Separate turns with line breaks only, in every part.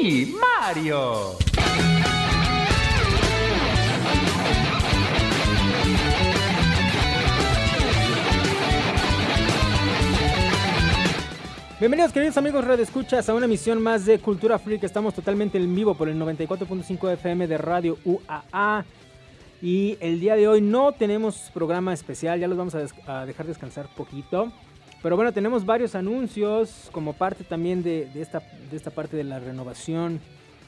Mario.
Bienvenidos queridos amigos Radio Escuchas a una emisión más de Cultura Freak. Estamos totalmente en vivo por el 94.5 FM de Radio UAA. Y el día de hoy no tenemos programa especial, ya los vamos a, a dejar descansar poquito. Pero bueno, tenemos varios anuncios como parte también de, esta, de esta parte de la renovación.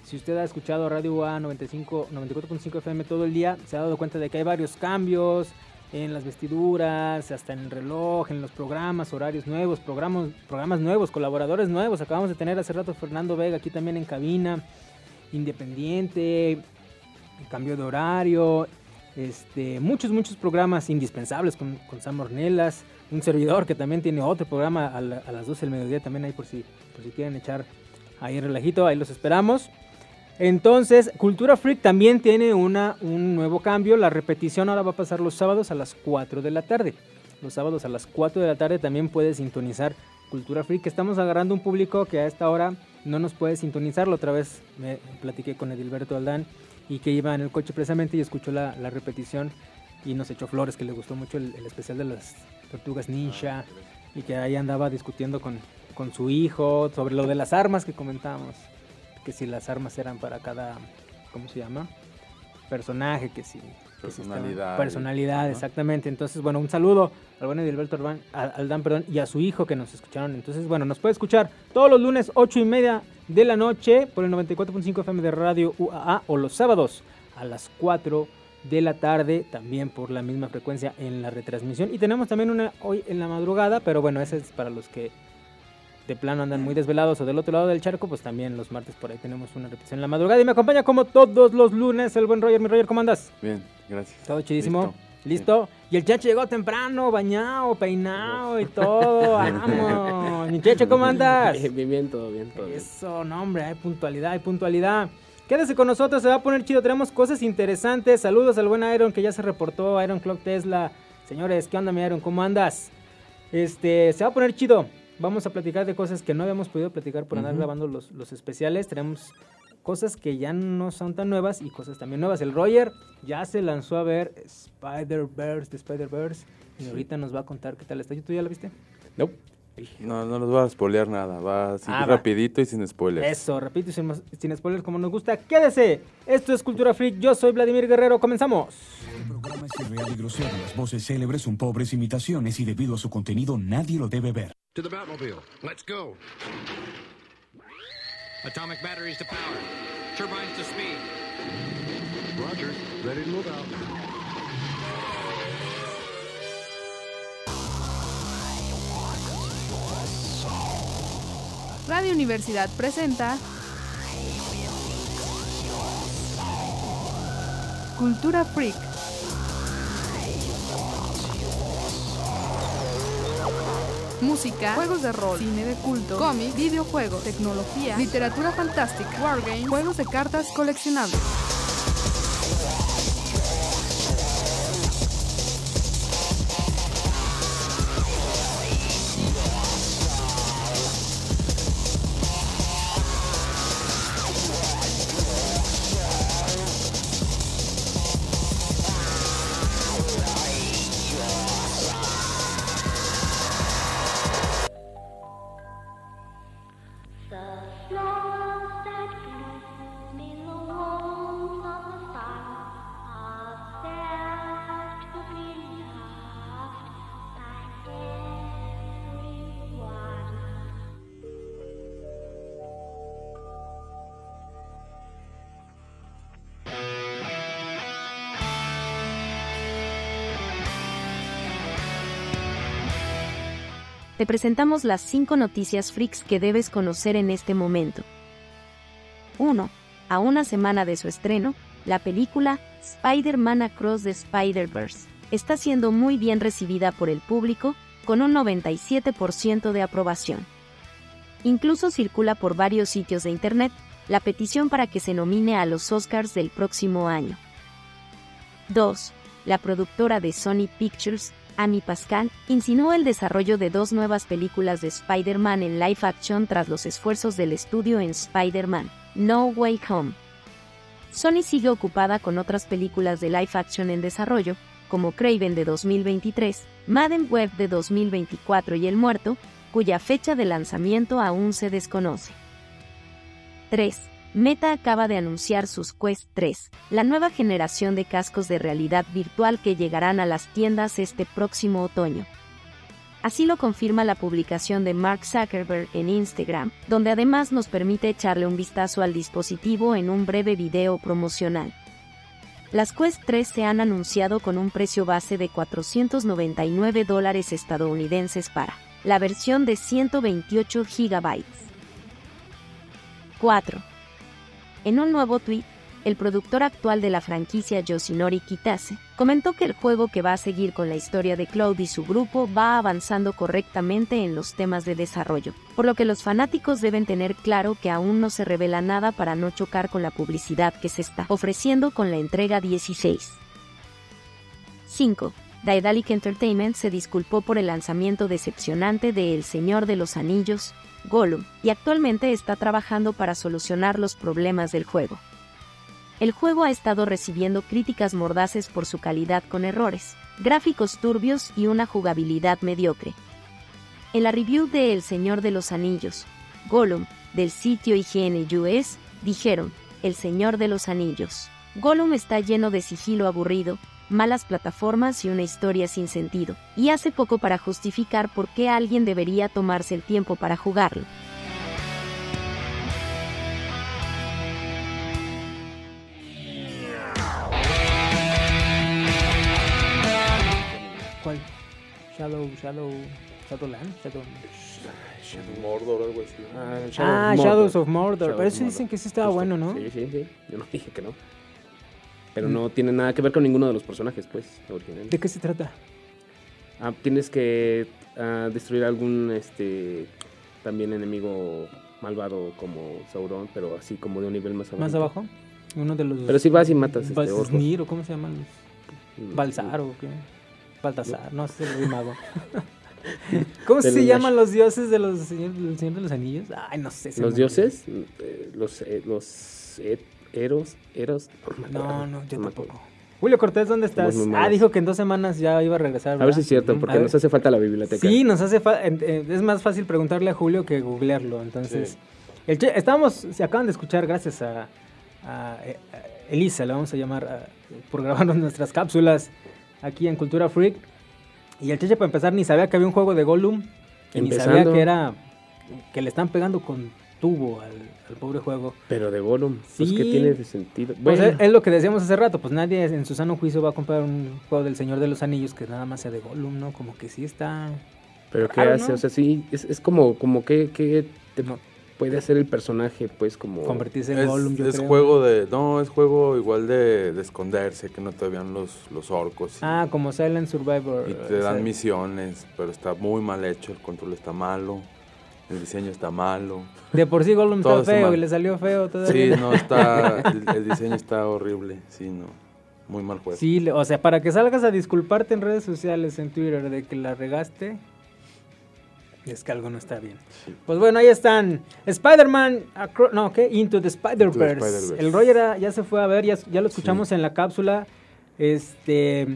Si usted ha escuchado Radio UA 95, 94.5 FM todo el día, se ha dado cuenta de que hay varios cambios en las vestiduras, hasta en el reloj, en los programas, horarios nuevos, programas, programas nuevos, colaboradores nuevos. Acabamos de tener hace rato Fernando Vega aquí también en cabina, independiente, cambio de horario, este, muchos, muchos programas indispensables con, con Sam Ornelas, un servidor que también tiene otro programa a, la- a las 12 del mediodía también ahí por si, por si quieren echar ahí relajito, ahí los esperamos. Entonces, Cultura Freak también tiene una, un nuevo cambio. La repetición ahora va a pasar los sábados a las 4 de la tarde. Los sábados a las 4 de la tarde también puedes sintonizar Cultura Freak. Estamos agarrando un público que a esta hora no nos puede sintonizar. La otra vez me platiqué con Edilberto Aldán y que iba en el coche precisamente y escuchó la, la repetición y nos echó flores, que le gustó mucho el especial de las tortugas ninja y que ahí andaba discutiendo con, con su hijo sobre lo de las armas que comentábamos que si las armas eran para cada, ¿cómo se llama? Personaje, que si... que si estaban-
Personalidad.
personalidad,
¿no?
exactamente. Entonces, bueno, un saludo al buen Edilberto Albán- a- Aldán perdón, y a su hijo que nos escucharon. Entonces, bueno, nos puede escuchar todos los lunes 8 y media de la noche por el 94.5 FM de Radio UAA o los sábados a las 4 de la tarde también por la misma frecuencia en la retransmisión. Y tenemos también una hoy en la madrugada, pero bueno, ese es para los que de plano andan muy desvelados o del otro lado del charco, pues también los martes por ahí tenemos una repetición en la madrugada. Y me acompaña como todos los lunes el buen Roger. Mi Roger, ¿cómo andas?
Bien, gracias.
Todo chidísimo.
Listo.
¿Listo? Y el Cheche llegó temprano, bañado, peinado y todo. Vamos. Mi Cheche, ¿cómo andas?
Bien, bien, bien, todo bien, todo bien.
Eso, no, hombre, hay puntualidad, hay puntualidad. Quédese con nosotros, se va a poner chido. Tenemos cosas interesantes. Saludos al buen Iron que ya se reportó, Iron Clock Tesla. Señores, ¿qué onda, mi Iron? ¿Cómo andas? Este, se va a poner chido. Vamos a platicar de cosas que no habíamos podido platicar por andar grabando los, los especiales. Tenemos cosas que ya no son tan nuevas y cosas también nuevas. El Roger ya se lanzó a ver Spider-Verse de Spider-Verse y ahorita nos va a contar qué tal está. ¿Tú ya la viste?
Nope.
No, no los voy a spoilear nada. Va así
Ah, va.
rapidito y sin spoilers.
Eso, repito, y sin, sin spoilers como nos gusta. Quédese. Esto es Cultura Freak. Yo soy Vladimir Guerrero. Comenzamos.
El programa es irreal y grosero. Las voces célebres son pobres imitaciones y debido a su contenido nadie lo debe ver.
To the Batmobile. Let's go. Atomic batteries to power. Turbines to speed. Roger. Ready to move out.
Radio Universidad presenta Cultura Freak. Música, juegos de rol, cine de culto, cómics, videojuegos, tecnología, literatura fantástica, wargames, juegos de cartas coleccionables.
Te presentamos las 5 noticias freaks que debes conocer en este momento. 1. A una semana de su estreno, la película Spider-Man Across the Spider-Verse está siendo muy bien recibida por el público, con un 97% de aprobación. Incluso circula por varios sitios de internet la petición para que se nomine a los Oscars del próximo año. 2. La productora de Sony Pictures, Amy Pascal, insinuó el desarrollo de dos nuevas películas de Spider-Man en live action tras los esfuerzos del estudio en Spider-Man, No Way Home. Sony sigue ocupada con otras películas de live action en desarrollo, como Craven de 2023, Madden Web de 2024 y El Muerto, cuya fecha de lanzamiento aún se desconoce. 3. Meta acaba de anunciar sus Quest 3, la nueva generación de cascos de realidad virtual que llegarán a las tiendas este próximo otoño. Así lo confirma la publicación de Mark Zuckerberg en Instagram, donde además nos permite echarle un vistazo al dispositivo en un breve video promocional. Las Quest 3 se han anunciado con un precio base de 499 dólares estadounidenses para la versión de 128 GB. 4. En un nuevo tweet, el productor actual de la franquicia Yoshinori Kitase comentó que el juego que va a seguir con la historia de Cloud y su grupo va avanzando correctamente en los temas de desarrollo, por lo que los fanáticos deben tener claro que aún no se revela nada para no chocar con la publicidad que se está ofreciendo con la entrega 16. 5. Daedalic Entertainment se disculpó por el lanzamiento decepcionante de El Señor de los Anillos, Gollum, y actualmente está trabajando para solucionar los problemas del juego. El juego ha estado recibiendo críticas mordaces por su calidad con errores, gráficos turbios y una jugabilidad mediocre. En la review de El Señor de los Anillos, Gollum, del sitio IGN US, dijeron, El Señor de los Anillos. Gollum está lleno de sigilo aburrido, malas plataformas y una historia sin sentido, y hace poco para justificar por qué alguien debería tomarse el tiempo para jugarlo.
¿Cuál? Shadow, Shadow, Shadowland, Shadow.
Mordor o algo así.
Ah,
Ah,
Mordor.
Shadows of Mordor.
Shadow
Pero eso dicen
Mordor.
que sí estaba
Justo.
bueno, ¿no?
Sí, sí, sí. Yo no dije que no. Pero
Mm.
no tiene nada que ver con ninguno de los personajes, pues, originales.
¿De qué se trata?
Ah, tienes que ah, destruir algún este también enemigo malvado como Sauron, pero así como de un nivel más abajo.
¿Más abajo? Uno de los.
Pero si vas y matas este, orcos.
Snir, o cómo se llaman?
Mm,
Balsar o qué. Baltasar, no sé, el mago. ¿Cómo se llaman los dioses de los señor, del Señor de los Anillos? Ay, no sé.
Los dioses, eh, los eh, los eh, eros, eros.
No, no, yo
me
tampoco. Julio Cortés, ¿dónde estás? Ah, dijo que en dos semanas ya iba a regresar.
A ver si es cierto, porque
a ver.
nos hace falta la biblioteca.
Sí, nos hace fa- en- eh, es más fácil preguntarle a Julio que googlearlo. Entonces,
Sí.
el che- estábamos, se acaban de escuchar gracias a, a, eh, a Elisa, le vamos a llamar a- por grabarnos nuestras cápsulas aquí en Cultura Freak. Y el Cheche para empezar ni sabía que había un juego de Gollum, y ni sabía que era que le están pegando con tubo al, al pobre juego.
Pero de Gollum, pues
Sí.
que tiene de sentido.
Pues
Bueno,
es, es lo que decíamos hace rato, pues nadie en su sano juicio va a comprar un juego del Señor de los Anillos que nada más sea de Gollum, ¿no? Como que sí está...
pero ¿qué
raro,
hace?
¿no?
O sea, sí, es, es como, como que, que te
No.
puede hacer el personaje, pues, como...
Convertirse en
Es,
Gollum, yo
es
creo.
juego de. No, es juego igual de, de esconderse, que no te vean los, los orcos. y-
Ah, como Silent Survivor.
Y te
o sea,
dan misiones, pero está muy mal hecho, el control está malo, el diseño está malo.
De por sí Gollum está feo y le salió feo
Sí,
todavía.
no está, el, el diseño está horrible, sí, no, muy mal juego.
Sí, o sea, para que salgas a disculparte en redes sociales, en Twitter, de que la regaste, es que algo no está bien. Pues bueno, ahí están. Spider-Man, no, ¿qué? Into the Spider-Verse.
Spider-Verse.
el Roger ya- ya se fue a ver, ya, ya lo escuchamos en la cápsula. Este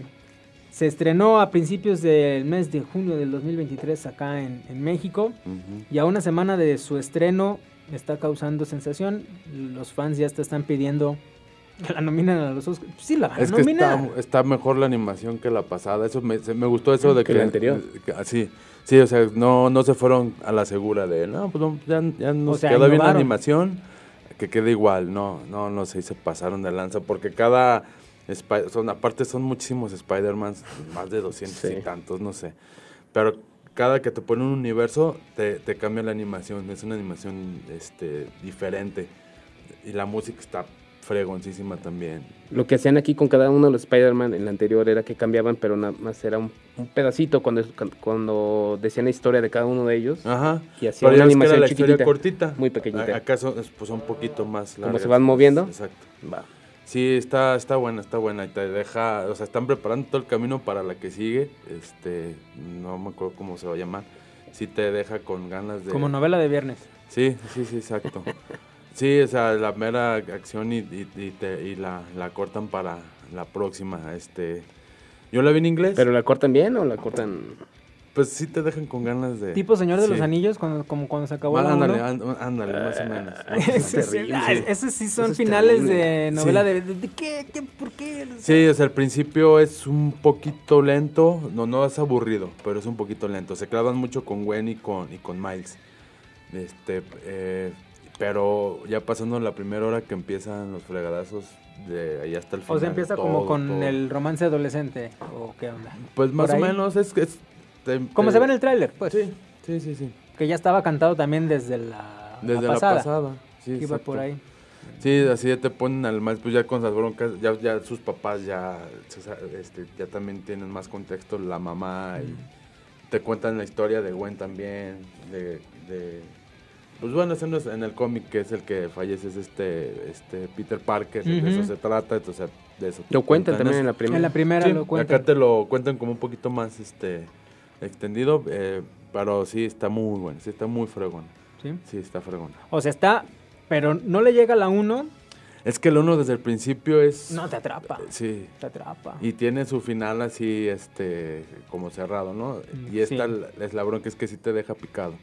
se estrenó a principios del mes de junio del 2023 acá en, en México. Y a una semana de su estreno está causando sensación. Los fans ya te están pidiendo que la nominen a los Oscars. Sí, la van a
Es que
nominar.
está, está mejor la animación que la pasada. Eso me, se- me gustó eso de
Que
que,
la anterior.
que- ah, sí, sí, o sea, no, no se fueron a la segura de no, pues no, ya, ya nos
sea,
quedó bien la animación, que quede igual. No, no, no sé, se pasaron de lanza porque cada Spi- son aparte son muchísimos Spider-Mans, más de 200 y
Sí.
tantos, no sé. Pero cada que te ponen un universo te, te cambia la animación, es una animación este diferente y la música está fregoncísima también.
Lo que hacían aquí con cada uno de los Spider-Man en la anterior era que cambiaban, pero nada más era un, un pedacito cuando, cuando decían la historia de cada uno de ellos.
Ajá.
Y hacía
Pero
una animación
la
chiquitita,
cortita.
muy pequeñita.
Acá son, es- pues, un poquito más
Como se van moviendo.
Exacto.
Va.
Sí, está, está buena, está buena. Y te deja, o sea, están preparando todo el camino para la que sigue. Este, no me acuerdo cómo se va a llamar. Sí te deja con ganas de...
Como novela de viernes.
Sí, sí, sí, exacto. Sí, o sea, la mera acción y, y- y te- y la, la cortan para la próxima. Este, yo la vi en inglés.
¿Pero la cortan bien o la cortan...?
Pues sí te dejan con ganas de...
Tipo Señor de los. Anillos, cuando, como cuando se acabó
Mal,
la
ándale,
uno.
ándale, más o menos. más o
Ese
menos.
sí- ah,
Sí.
Esos sí son
Eso es
finales
terrible.
de novela
Sí.
de, de, de qué, qué, por qué.
Sí, o sea, al principio es un poquito lento, no, no es aburrido, pero es un poquito lento. Se clavan mucho con Gwen y con, y con Miles. Este, eh, pero ya pasando la primera hora que empiezan los fregadazos de ahí hasta el final.
O sea, empieza como con
todo.
el romance adolescente, o qué onda.
Pues más o
ahí.
menos es que... es- te-
Como
te-
se ve en el tráiler, pues.
Sí, sí, sí, sí.
Que ya estaba cantado también desde la,
Desde la
pasada.
pasada. sí,
que iba por ahí.
Sí, así ya te ponen al más, pues ya con las broncas, ya, ya sus papás ya, este, ya también tienen más contexto, la mamá, y te cuentan la historia de Gwen también, de, de pues bueno, ese no es en el cómic que es el que fallece, es este, este Peter Parker, de eso se trata, entonces de eso. te
Lo cuentan también
eso.
en la primera.
En la primera
Sí,
lo cuentan.
acá te lo cuentan como un poquito más este extendido, eh, pero sí está muy bueno, sí está muy fregón,
¿sí?
sí está fregón.
O sea, está, pero no le llega la 1,
Es que el uno desde el principio es...
no te atrapa.
Sí,
Te atrapa.
Y tiene su final así, este, como cerrado, ¿no?
Mm,
Y esta
sí.
es la bronca, es que sí te deja picado.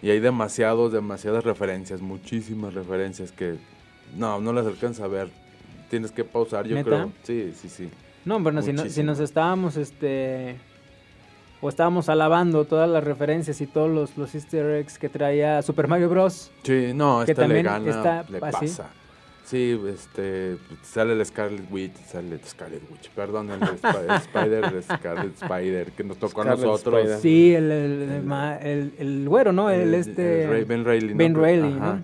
Y hay demasiados, demasiadas referencias, muchísimas referencias que no, no las alcanza a ver. Tienes que pausar, yo
¿Neta?
creo. Sí, sí, sí.
No, bueno, si, no- si nos estábamos, este, o estábamos alabando todas las referencias y todos los, los easter eggs que traía Super Mario Bros.
Sí, no,
Que
esta le
también
gana,
está
le
así.
pasa. Sí, este, sale el Scarlet Witch, sale el Scarlet Witch, perdón, el Sp- Spider, el Scarlet Spider, que nos tocó a nosotros.
Spider.
Sí, el, el, el, ma- el- el güero, ¿no? El, este...
el Ray- Ben Reilly. ¿no?
Reilly,
Ajá.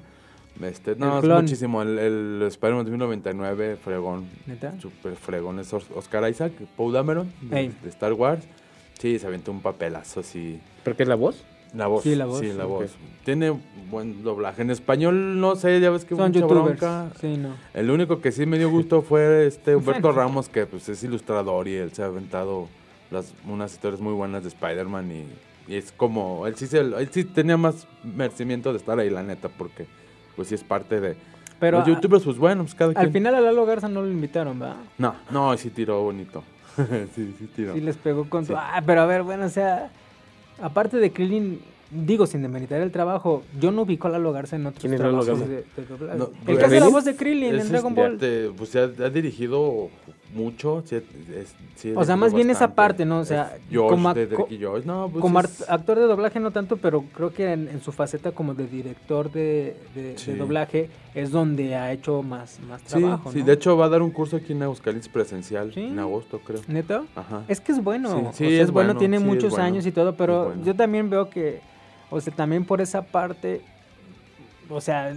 ¿no?
Este, no,
El
es
clon.
muchísimo. El, el Spider-Man 2099, fregón.
¿Neta?
Súper fregón. Es Os- Oscar Isaac, Paul Dameron, de Star Wars. Sí, se aventó un papelazo así.
¿Pero qué es la voz?
La voz.
Sí, la voz.
Sí, la voz. Tiene buen doblaje. En español, no sé, ya ves que
Son
mucha
youtubers.
bronca.
Sí, no.
El único que sí me dio gusto fue este Humberto. Ramos, que pues es ilustrador y él se ha aventado las, unas historias muy buenas de Spider-Man y, y es como, él sí, se- él sí tenía más merecimiento de estar ahí, la neta, porque pues sí es parte de...
Pero
los
a-
youtubers, pues bueno, pues cada
al
quien...
final a Lalo Garza no lo invitaron, ¿verdad?
No, no, sí tiró bonito. sí, sí tiró.
Sí les pegó con
Sí.
su... Ah, pero a ver, bueno, o sea, aparte de Krillin, digo, sin demeritar el trabajo, yo no ubico a Lalo Garza en otros
¿Quién es Lalo
trabajos
Garza?
de, de.
No,
el
pues,
que hace la voz de Krillin en Dragon Ball.
te- pues se ha, ha dirigido mucho. sí, es- sí,
O sea, más bien esa parte, ¿no? O sea,
Josh,
como,
de
ac-
Drake y Josh. No, pues
como
es-
art- actor de doblaje no tanto, pero creo que en, en su faceta como de director de, de- de
Sí.
doblaje es donde ha hecho más, más trabajo,
sí,
¿no?
de hecho va a dar un curso aquí en Aguascalientes presencial en agosto, creo.
¿Neta?
Ajá.
Es que es bueno,
Sí,
o
sí,
sea, es,
es
bueno, tiene muchos
bueno,
años y todo, pero
bueno.
yo también veo que, o sea, también por esa parte, o sea,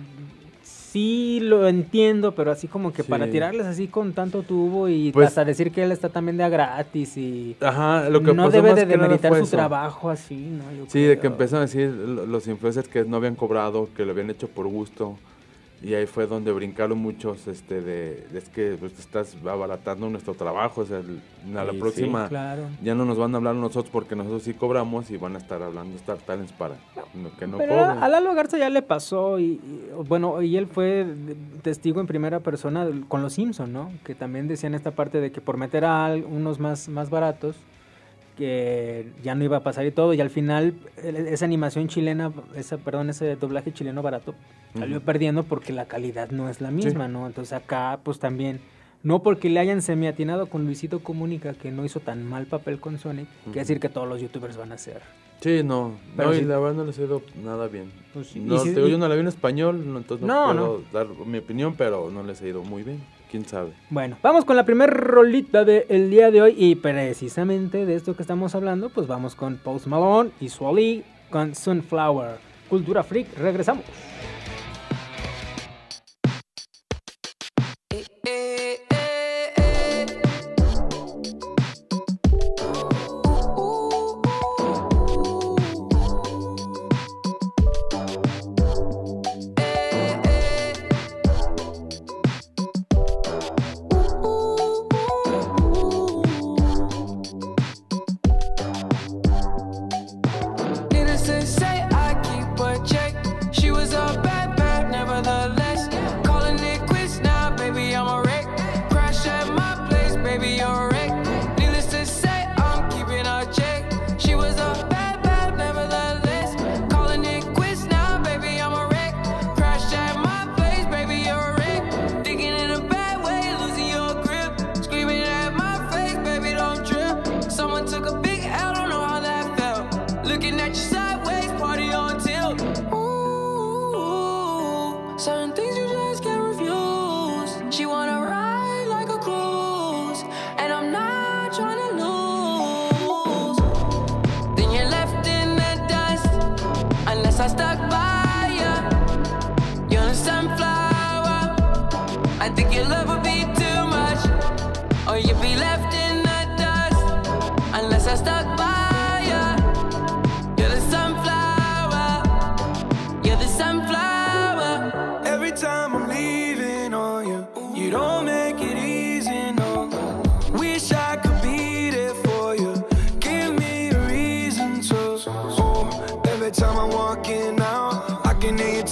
sí lo entiendo, pero así como que para tirarles así con tanto tubo y
Pues-
hasta decir que él está también de a gratis y
Ajá, lo que
no
pasó
debe de demeritar su
eso.
trabajo así, ¿no? Yo
Sí, de que empezaron a decir lo- los influencers que no habían cobrado, que lo habían hecho por gusto. Y ahí fue donde brincaron muchos, este, de, es que pues, estás abaratando nuestro trabajo, o sea, el- a la
Sí, sí,
próxima
Claro.
ya no nos van a hablar nosotros porque nosotros sí cobramos y van a estar hablando Star Talents para no- que no
Pero
cobren.
a Lalo Garza ya le pasó y, y, bueno, y él fue testigo en primera persona con los Simpson, ¿no? Que también decían esta parte de que por meter a unos más, más baratos que ya no iba a pasar y todo y al final esa animación chilena, esa perdón, ese doblaje chileno barato salió perdiendo porque la calidad no es la misma, ¿no? Entonces acá pues también no porque le hayan semiatinado con Luisito Comunica que no hizo tan mal papel con Sonic, quiere decir que todos los youtubers van a ser.
Sí, no,
Pero
no, y la verdad no les ha ido nada bien.
Pues
no,
si-
te digo, yo no la vi en español, no, entonces
No,
no, puedo dar mi opinión, pero no les ha ido muy bien. ¿Quién sabe?
Bueno, vamos con la primer rolita del día de hoy y precisamente de esto que estamos hablando, pues vamos con Post Malone y Swally con Sunflower. Cultura Freak, regresamos.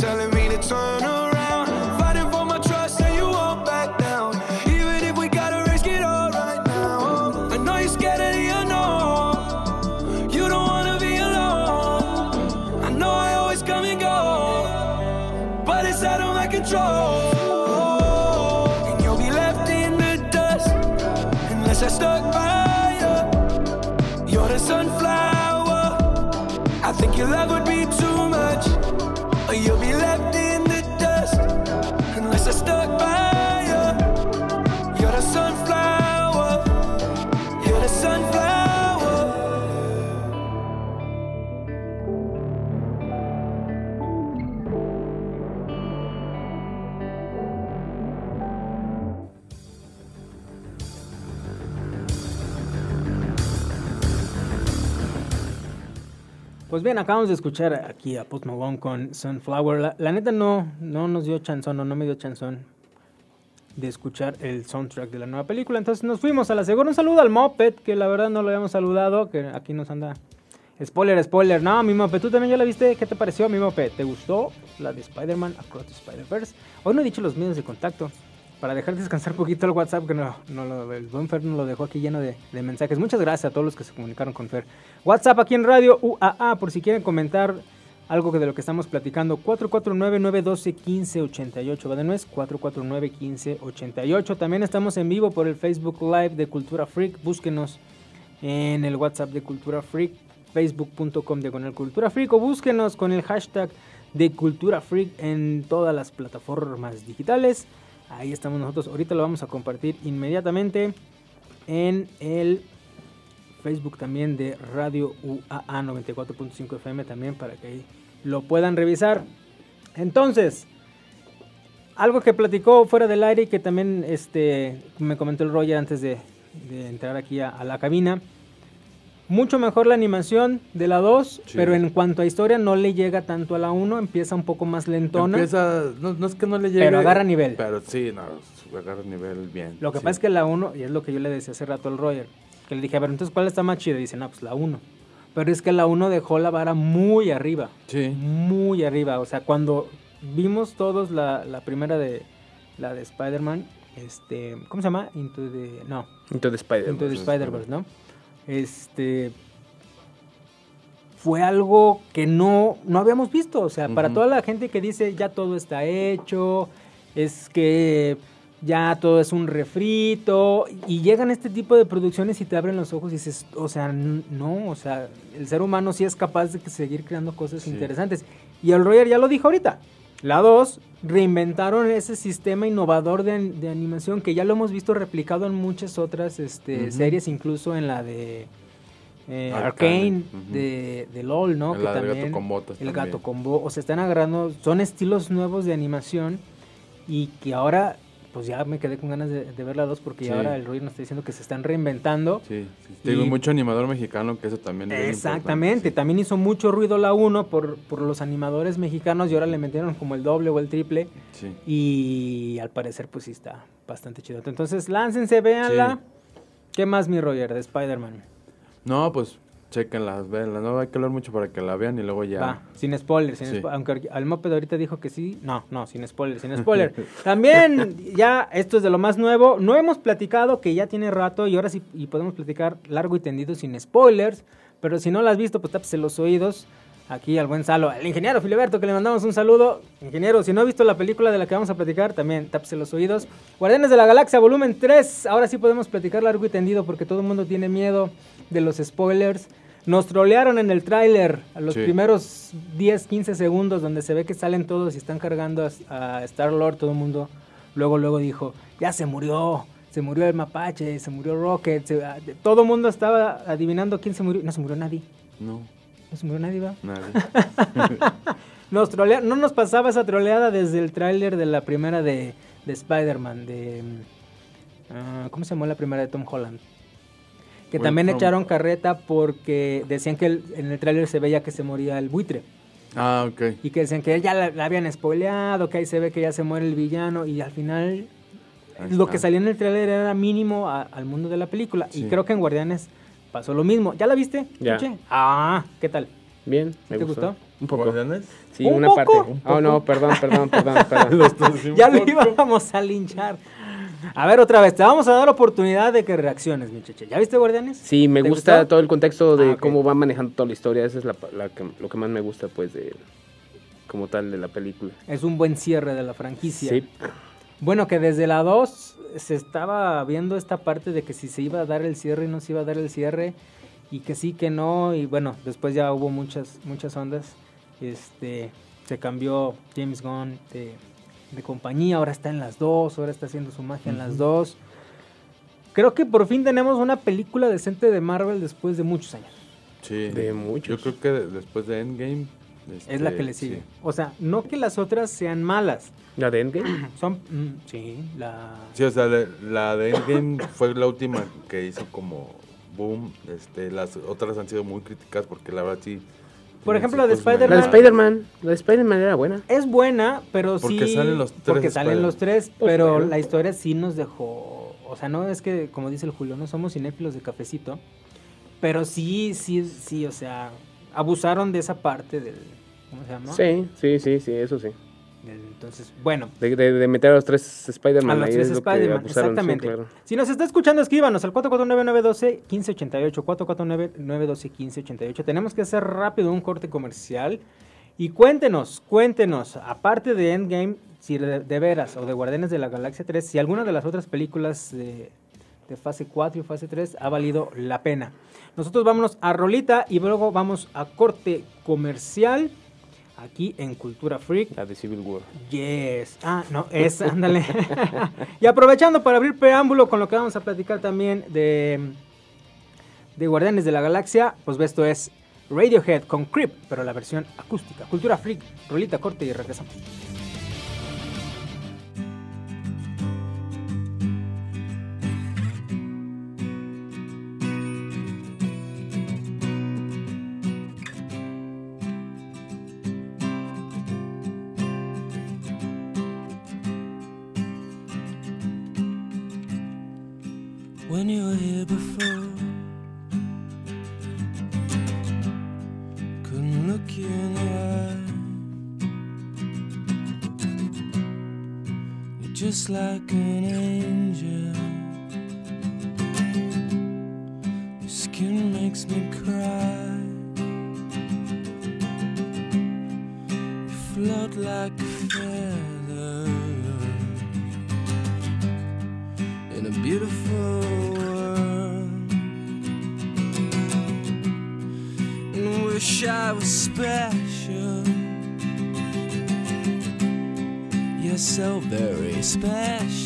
Telling me to turn around.
Pues bien, acabamos de escuchar aquí a Post Malone con Sunflower. La, neta no, no nos dio chanzón o no me dio chanzón de escuchar el soundtrack de la nueva película. Entonces nos fuimos a la segunda. Un saludo al Moped, que la verdad no lo habíamos saludado, que aquí nos anda. Spoiler, spoiler. No, mi Moped, tú también ya la viste. ¿Qué te pareció, mi Moped? ¿Te gustó la de Spider-Man Across the Spider-Verse? Hoy no he dicho los medios de contacto. Para dejar descansar poquito el WhatsApp, que no, no el buen Fer nos lo dejó aquí lleno de, de mensajes. Muchas gracias a todos los que se comunicaron con Fer. WhatsApp aquí en Radio UAA, por si quieren comentar algo de lo que estamos platicando. 449-912-1588. ¿Va de nuez? 449-1588. También estamos en vivo por el Facebook Live de Cultura Freak. Búsquenos en el WhatsApp de Cultura Freak, facebook.com diagonal Cultura Freak o búsquenos con el hashtag de Cultura Freak en todas las plataformas digitales. Ahí estamos nosotros. Ahorita lo vamos a compartir inmediatamente en el Facebook también de Radio UAA 94.5 FM también para que ahí lo puedan revisar. Entonces, algo que platicó fuera del aire y que también este, me comentó el Roger antes de, entrar aquí a la cabina. Mucho mejor la animación de la 2,
Sí.
pero en cuanto a historia no le llega tanto a la 1, empieza un poco más lentona.
Empieza, no, no es que no le llegue.
Pero agarra nivel.
Pero sí, no, agarra nivel bien.
Lo que
sí.
pasa es que la 1, y es lo que yo le decía hace rato al Roger, que le dije, a ver, entonces, ¿cuál está más chida? Y dice, no, pues la 1. Pero es que la 1 dejó la vara muy arriba.
Sí.
Muy arriba. O sea, cuando vimos todos la, la primera de la de Spider-Man, este, ¿cómo se llama? Into the, no,
Into the Spider-Man.
Into the Spider-Verse, ¿no? Este fue algo que no, no habíamos visto. O sea, para toda la gente que dice ya todo está hecho, es que ya todo es un refrito, y llegan este tipo de producciones y te abren los ojos y dices, o sea, no, o sea, el ser humano sí es capaz de seguir creando cosas
Sí.
interesantes. Y el Roger ya lo dijo ahorita. La 2 reinventaron ese sistema innovador de, an- de animación que ya lo hemos visto replicado en muchas otras este, series, incluso en la de eh,
Arcane,
de, de LOL, ¿no?
En la gato con botas
El
también.
gato con botas. O sea, están agarrando, son estilos nuevos de animación y que ahora, pues ya me quedé con ganas de, de ver la 2 porque ya
Sí.
ahora el Roger nos está diciendo que se están reinventando.
Sí, sí. Digo,
Y-
mucho animador mexicano que eso también es
Exactamente,
importante,
también hizo mucho ruido la 1 por, por los animadores mexicanos y ahora le metieron como el doble o el triple
Sí. Sí.
y al parecer pues sí está bastante chido. Entonces láncense, véanla. ¿Qué más mi Roger de Spider-Man?
No, pues chequenlas, véanlas. No hay que hablar mucho para que la vean y luego ya.
Va, sin spoiler, sin
Sí.
spo- aunque al moped ahorita dijo que sí, no, no, sin spoiler, sin spoiler. También ya esto es de lo más nuevo, no hemos platicado que ya tiene rato y ahora sí y podemos platicar largo y tendido sin spoilers, pero si no la has visto pues tápese los oídos. Aquí al buen Salo, al ingeniero Filiberto, que le mandamos un saludo. Ingeniero, si no ha visto la película de la que vamos a platicar, también tápese los oídos. Guardianes de la Galaxia, volumen 3. Ahora sí podemos platicar largo y tendido porque todo el mundo tiene miedo de los spoilers. Nos trolearon en el tráiler a los
Sí.
primeros 10, 15 segundos donde se ve que salen todos y están cargando a, a Star-Lord, todo el mundo. Luego, luego dijo, ya se murió, se murió el mapache, se murió Rocket. se- ah, todo el mundo estaba adivinando quién se murió. No se murió nadie.
No,
No se murió nadie, ¿va?
nadie.
Nos trolea- no nos pasaba esa troleada desde el tráiler de la primera de, de Spider-Man, de... mm, ah, ¿Cómo se llamó la primera de Tom Holland? Que también
From-
echaron carreta porque decían que el- en el tráiler se veía que se moría el buitre.
ah, ok.
Y que decían que ya la, la habían spoileado, que ahí se ve que ya se muere el villano. Y al final lo que salía en el tráiler era mínimo a- al mundo de la película. Y
Sí.
creo que en Guardianes pasó lo mismo. ¿Ya la viste?
Ya.
Ah, ¿qué tal?
Bien, me
¿Te
gustó.
gustó?
Un poco.
¿Guardianes?
Sí,
¿Un
una
poco?
parte.
¿Un
Oh, no,
poco?
perdón, perdón, perdón, perdón.
Ya lo
poco.
íbamos a linchar. A ver, otra vez, te vamos a dar oportunidad de que reacciones, mi cheche. ¿Ya viste Guardianes?
Sí, me
¿Te
gusta
gustó?
todo el contexto de
Ah,
cómo va manejando toda la historia. Eso es la, la que- lo que más me gusta, pues, de como tal de la película.
Es un buen cierre de la franquicia.
Sí,
Bueno, que desde la 2 se estaba viendo esta parte de que si se iba a dar el cierre y no se iba a dar el cierre, y que sí, que no, y bueno, después ya hubo muchas, muchas ondas. Este, se cambió James Gunn de, de compañía, ahora está en las dos, ahora está haciendo su magia en las dos. Creo que por fin tenemos una película decente de Marvel después de muchos años.
Sí.
de
Yo
muchos.
creo que de- después de Endgame.
Es la
este,
que le sigue.
sí.
O sea, no que las otras sean malas.
¿La de Endgame?
Son, mm, sí, la...
Sí, o sea, de- la de Endgame fue la última que hizo como boom. Este, las otras han sido muy críticas porque la verdad sí.
Por ejemplo, la de
medio-
La de
Spider-Man.
Spider-Man. La de Spider-Man era buena.
Es buena, pero
Porque
sí.
salen los tres
Porque salen
Spider-Man.
los tres,
Pues
pero la historia sí nos dejó. O sea, no es que, como dice el Julio, no somos cinéfilos de cafecito. Pero sí, sí, sí, o sea, abusaron de esa parte del. ¿Cómo se llama?
Sí, sí, sí, sí, eso sí.
Entonces, bueno.
De, de- de meter a los tres
A
Spider-Man
los
ahí
tres Spider-Man,
abusaron, sí,
exactamente.
claro.
Si nos está escuchando, escríbanos al 449-912-1588, 449-912-1588. Tenemos que hacer rápido un corte comercial. Y cuéntenos, cuéntenos, aparte de Endgame, si de, de veras, o de Guardianes de la Galaxia 3, si alguna de las otras películas de, de fase 4 y fase 3 ha valido la pena. Nosotros vámonos a Rolita y luego vamos a corte comercial aquí en Cultura Freak.
La de Civil War.
Yes. Ah, no, es, ándale. y aprovechando para abrir preámbulo con lo que vamos a platicar también de, de Guardianes de la Galaxia, pues esto es Radiohead con Creep, pero la versión acústica. Cultura Freak, rolita corte y regresamos.
When you were here before. Couldn't look you in the eye. You're just like an angel. Special.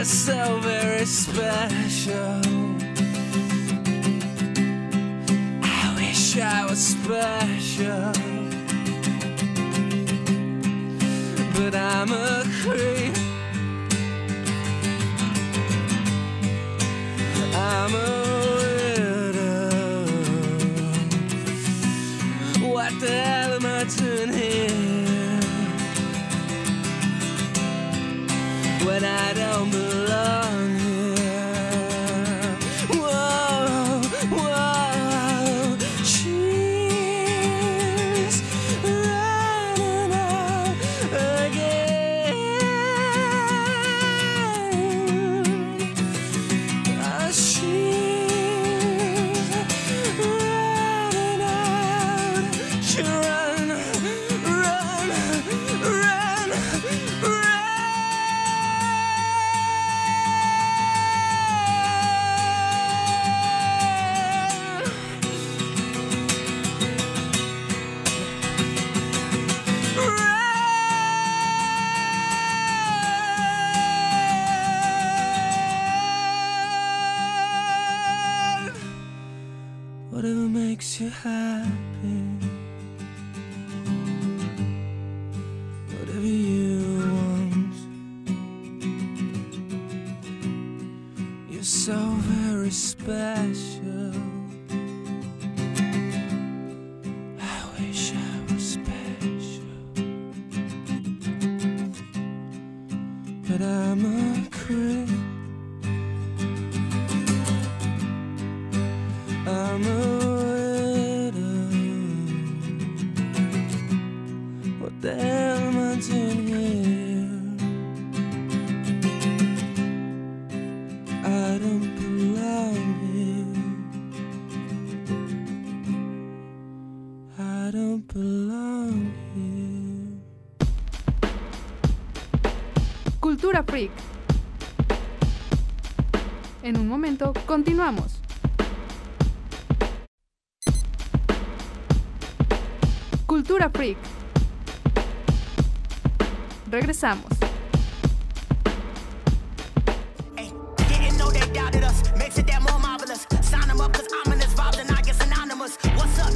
You're so very special. I wish I was special. But I'm a creep. I'm a widow. What the I'm a creep.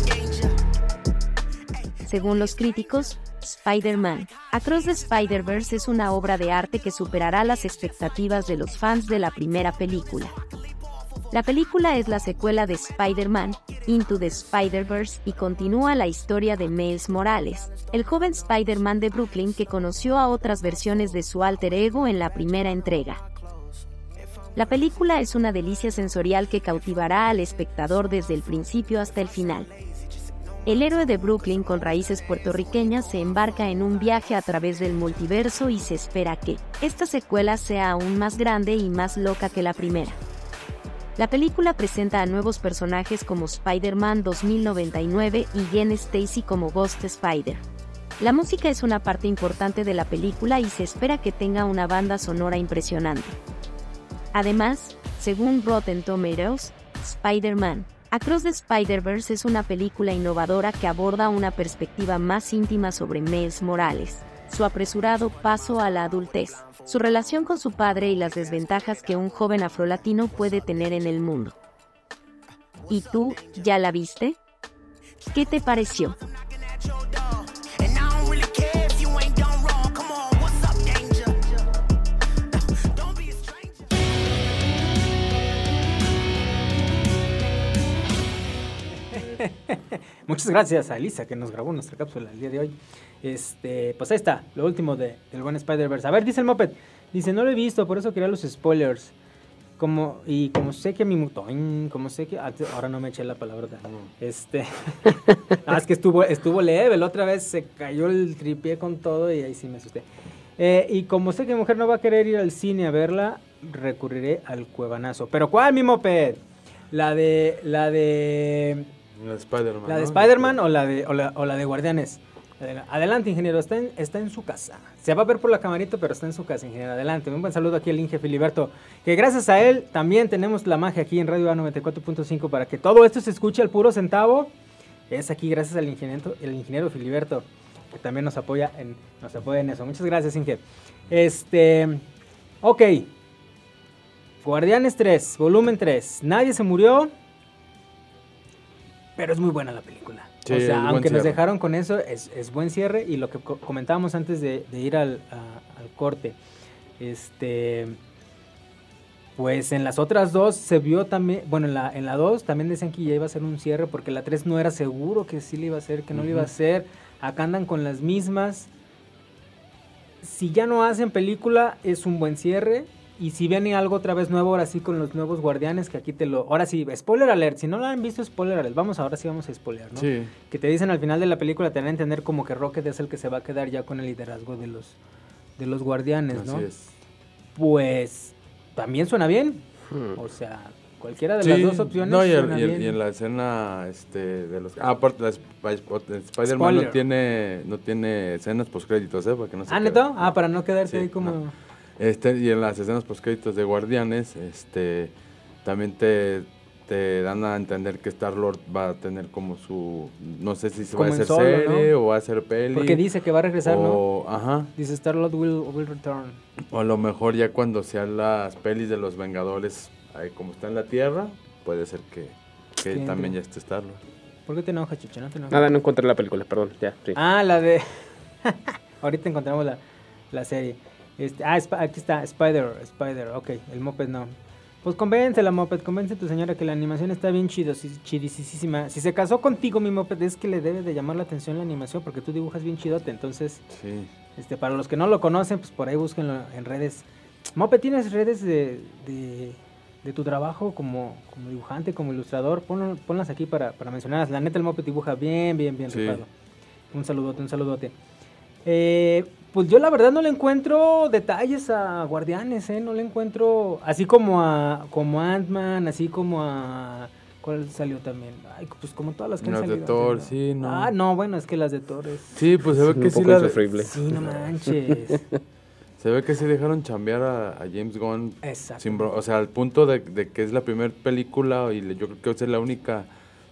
Danger?
Según los críticos, Spider-Man, Across the Spider-Verse es una obra de arte que superará las expectativas de los fans de la primera película. La película es la secuela de Spider-Man, Into the Spider-Verse, y continúa la historia de Miles Morales, el joven Spider-Man de Brooklyn que conoció a otras versiones de su alter ego en la primera entrega. La película es una delicia sensorial que cautivará al espectador desde el principio hasta el final. El héroe de Brooklyn con raíces puertorriqueñas se embarca en un viaje a través del multiverso y se espera que esta secuela sea aún más grande y más loca que la primera. La película presenta a nuevos personajes como Spider-Man 2099 y Gwen Stacy como Ghost Spider. La música es una parte importante de la película y se espera que tenga una banda sonora impresionante. Además, según Rotten Tomatoes, Spider-Man Across the Spider-Verse es una película innovadora que aborda una perspectiva más íntima sobre Miles Morales, su apresurado paso a la adultez, su relación con su padre y las desventajas que un joven afrolatino puede tener en el mundo. ¿Y tú, ya la viste? ¿Qué te pareció?
Muchas gracias a Elisa que nos grabó nuestra cápsula el día de hoy. Este, pues ahí está, lo último de, del buen Spider-Verse. A ver, dice el Moped. Dice, no lo he visto, por eso quería los spoilers. Como, y como sé que mi mutoin, como sé que. ah, Ahora no me eché la palabra. Este. ah, es que estuvo, estuvo leve. La otra vez se cayó el tripié con todo y ahí sí me asusté. Eh, y como sé que mi mujer no va a querer ir al cine a verla, recurriré al cuevanazo. ¿Pero cuál, mi Moped? La de. La de.
La de Spider-Man.
¿La de
¿no?
Spider-Man o la de, o la, o la de Guardianes? Adela- Adelante, ingeniero, está en, está en su casa. Se va a ver por la camarita, pero está en su casa, ingeniero. Adelante. Un buen saludo aquí al Inge Filiberto, que gracias a él también tenemos la magia aquí en Radio A94.5 para que todo esto se escuche al puro centavo. Es aquí gracias al ingeniero, el ingeniero Filiberto, que también nos apoya nos apoya en eso. Muchas gracias, Inge. Este, ok. Guardianes 3, volumen 3. Nadie se murió. pero es muy buena la película.
Sí,
o sea, aunque nos dejaron con eso, es, es buen cierre. Y lo que co- comentábamos antes de, de ir al, a- al corte, este, pues en las otras dos se vio también, bueno, en la, en la 2 también decían que ya iba a ser un cierre, porque la 3 no era seguro que sí le iba a hacer, que no le iba a hacer. Acá andan con las mismas. Si ya no hacen película, es un buen cierre. Y si viene algo otra vez nuevo, ahora sí con los nuevos guardianes, que aquí te lo... Ahora sí, spoiler alert. Si no lo han visto, spoiler alert. Vamos, ahora sí vamos a spoiler, ¿no?
Sí.
Que te dicen al final de la película, te dan a entender como que Rocket es el que se va a quedar ya con el liderazgo de los, de los guardianes, ¿no?
Así es.
Pues también suena bien.
Hmm.
O sea, cualquiera de las dos opciones
No, y, el- y el- y en la escena este, de los... Ah, aparte, Spider-Man no tiene, no tiene escenas postcréditos, ¿eh? Para que no se
Ah. ¿neto? Ah, para no quedarte
Sí,
ahí como...
no. Este, y en las escenas postcréditos de Guardianes, este, también te, te dan a entender que Star-Lord va a tener como su... No sé si se va a hacer
Solo,
serie
¿no?
o va a ser peli.
Porque dice que va a regresar, ¿no?
Ajá.
Dice Star-Lord will, will return.
O a lo mejor ya cuando sean las pelis de los Vengadores, ahí como está en la Tierra, puede ser que, que también ya esté Star-Lord.
¿Por qué te enojas, Chucho? No te enojas.
Nada, no encontré la película, perdón. Ya, sí.
Ah, la de... Ahorita encontramos la, la serie. Este, ah, aquí está, Spider, Spider, ok, el Moped no. Pues convence la Moped, convence a tu señora que la animación está bien chido, sí, chidisísima. Si se casó contigo, mi Moped, es que le debe de llamar la atención la animación porque tú dibujas bien chidote. Entonces,
Sí.
este, para los que no lo conocen, pues por ahí búsquenlo en redes. Moped, ¿tienes redes de, de, de tu trabajo como, como dibujante, como ilustrador? Ponlo- ponlas aquí para, para mencionarlas. La neta, el Moped dibuja bien, bien, bien
Sí.
Un saludote, un saludote. Eh, pues yo la verdad no le encuentro detalles a Guardianes, ¿eh? No le encuentro, así como a como a Ant-Man, así como a... ¿Cuál salió también? Ay, pues como todas las que han
Las de
salido.
Thor,
¿no?
sí, no.
Ah, no, bueno, es que las de Thor es...
Sí, pues se ve que
un
sí
poco
la...
insufrible.
Sí, no manches.
Se ve que sí dejaron chambear a, a James Gunn.
Exacto.
sin bro- o sea, al punto de, de que es la primera película y le- yo creo que es la única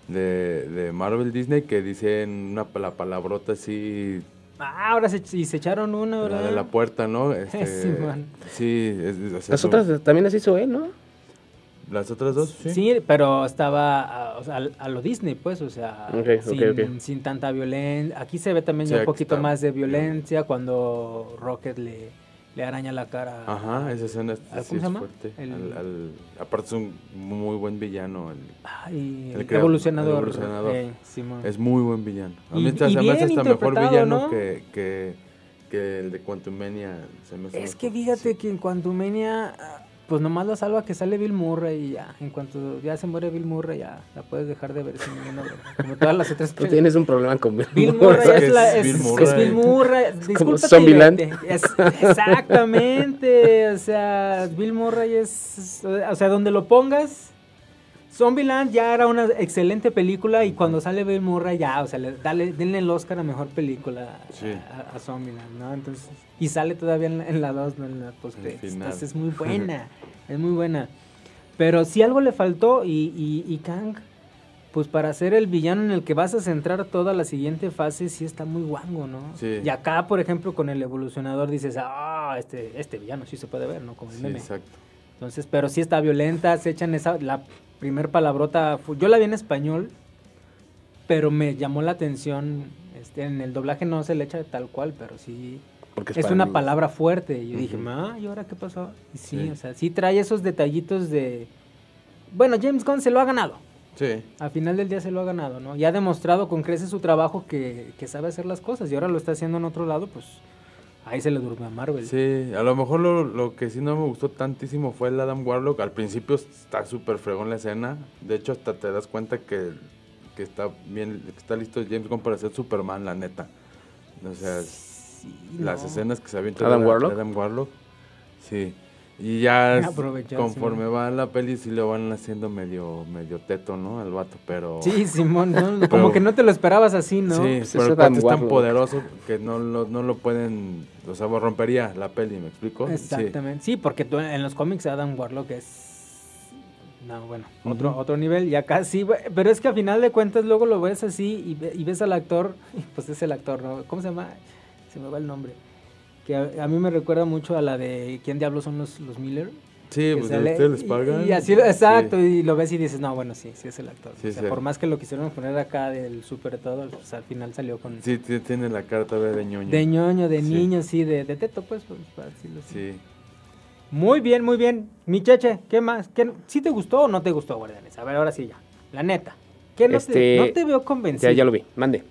de, de Marvel Disney que dice una la palabrota así
Ah, ahora se, y se echaron una,
la
¿verdad?
de la puerta, ¿no? Este,
Sí, man.
sí, es- es-
Las otras también las hizo él, ¿no?
las otras dos, sí.
Sí, pero estaba a, o sea, al- a lo Disney, pues, o sea, sin, tanta violencia. Aquí se ve también
Sí,
ya un poquito
está
más de violencia cuando Rocket le, le araña la cara.
Ajá, esa escena
¿Al-
sí
¿Cómo
es fuerte.
El-
Al- al- aparte es un muy buen villano. el-
Ay,
el
el
crea-
evolucionador.
el evolucionador.
eh.
Es muy buen villano. A
Y-
mí hasta
y
se me hace
bien
hasta mejor villano
¿no?
que, que, que el de Quantumania. Se me hace
Es que
mejor.
fíjate que en Quantumania, ah, pues nomás la salva que sale Bill Murray y ya. En cuanto ya se muere Bill Murray, ya la puedes dejar de ver sin ninguna broma. Como todas las otras
Tú
pelis.
tienes un problema con Bill,
Bill
Murray.
Murray es,
es
la, es,
Bill
es
Murray.
Bill Murray. Es- exactamente. O sea, Bill Murray es- O sea, donde lo pongas. Zombieland ya era una excelente película y cuando sale Bill Murray ya, o sea, le, dale, denle el Oscar a mejor película a-
Sí.
a, a Zombieland, ¿no? Entonces, y sale todavía en la, en la 2, no en la post. Entonces es muy buena, es muy buena. Pero si algo le faltó y, y, y Kang, pues para ser el villano en el que vas a centrar toda la siguiente fase, sí está muy guango, ¿no?
Sí.
Y acá, por ejemplo, con el evolucionador dices, ah, este, este villano sí se puede ver, ¿no? Como el
Sí,
meme.
exacto.
Entonces, pero sí está violenta, se echan esa, la primer palabrota, yo la vi en español, pero me llamó la atención, este, en el doblaje no se le echa tal cual, pero sí,
Porque
es, una palabra fuerte, y yo dije, ma, ¿y ahora qué pasó? Y sí,
Sí.
o sea, sí trae esos detallitos de, bueno, James Gunn se lo ha ganado,
Sí.
al final del día se lo ha ganado, ¿no? Y ha demostrado con creces su trabajo que, que sabe hacer las cosas, y ahora lo está haciendo en otro lado, pues, ahí se le durmió a Marvel.
Sí, a lo mejor lo, lo que sí no me gustó tantísimo fue el Adam Warlock. Al principio está súper fregón la escena. De hecho, hasta te das cuenta que, que está bien, que está listo James Gunn para ser Superman, la neta. O sea,
Sí,
las
no.
escenas que se avienta
¿Adam Warlock?
Adam Warlock. Sí. Y ya conforme va la peli sí lo van haciendo medio medio teto, ¿no? Al vato, pero
Sí, Simón, ¿no? como que no te lo esperabas así, ¿no?
Sí,
Pues
pero
es
el es tan poderoso que no lo, no lo pueden, o sea, rompería la peli, ¿me explico?
Exactamente. Sí, porque tú en los cómics Adam Warlock es no, bueno, otro otro nivel y acá sí, güey, pero es que a final de cuentas luego lo ves así y, ve- y ves al actor, y pues es el actor, ¿no? ¿Cómo se llama? Se me va el nombre. Que a, a mí me recuerda mucho a la de ¿Quién diablos son los, los Miller?
Sí, pues
sale-
ustedes les
y-
pagan.
Y, así, exacto,
Sí.
y lo ves y dices, no, bueno, sí, sí es el actor.
Sí,
o sea,
sí.
por más que lo quisieron poner acá del súper todo, pues al final salió con...
Sí, sí, tiene la todavía de ñoño.
De ñoño, de
Sí.
niño, sí, de, de teto, pues, pues, para decirlo así.
Sí.
Muy bien, muy bien. Mi cheche, ¿qué más? ¿Qué, ¿Sí te gustó o no te gustó, Guardianes? A ver, ahora sí ya. La neta. ¿Qué no,
Este,
te, no te veo convencido?
Ya, ya lo vi, mande.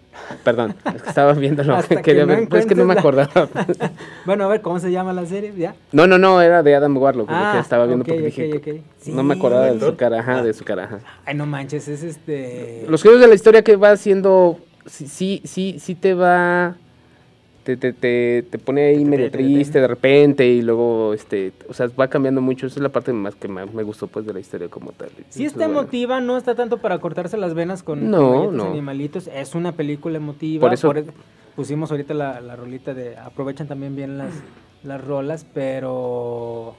Perdón, es que estaba viéndolo.
Hasta que
Quería ver, es que no me acordaba.
Bueno, a ver, ¿cómo se llama la serie? ¿Ya?
No, no, no, era de Adam Warlock, lo
Ah,
que estaba viendo
ok,
porque
ok,
dije.
ok. Sí,
no me acordaba de su cara, ajá, de su cara, ajá.
Ay, no manches, es este...
Los giros de la historia que va haciendo, sí, sí, sí, sí te va, te, te, te, te pone ahí medio
te
triste de repente y luego, este, o sea, va cambiando mucho. Esa es la parte más que más me gustó, pues, de la historia como tal.
Sí está
es bueno.
emotiva, no está tanto para cortarse las venas con
No,
con galletas
no.
animalitos. Es una película emotiva.
Por eso-
pusimos ahorita la, la rolita de... Aprovechan también bien las, las rolas, pero...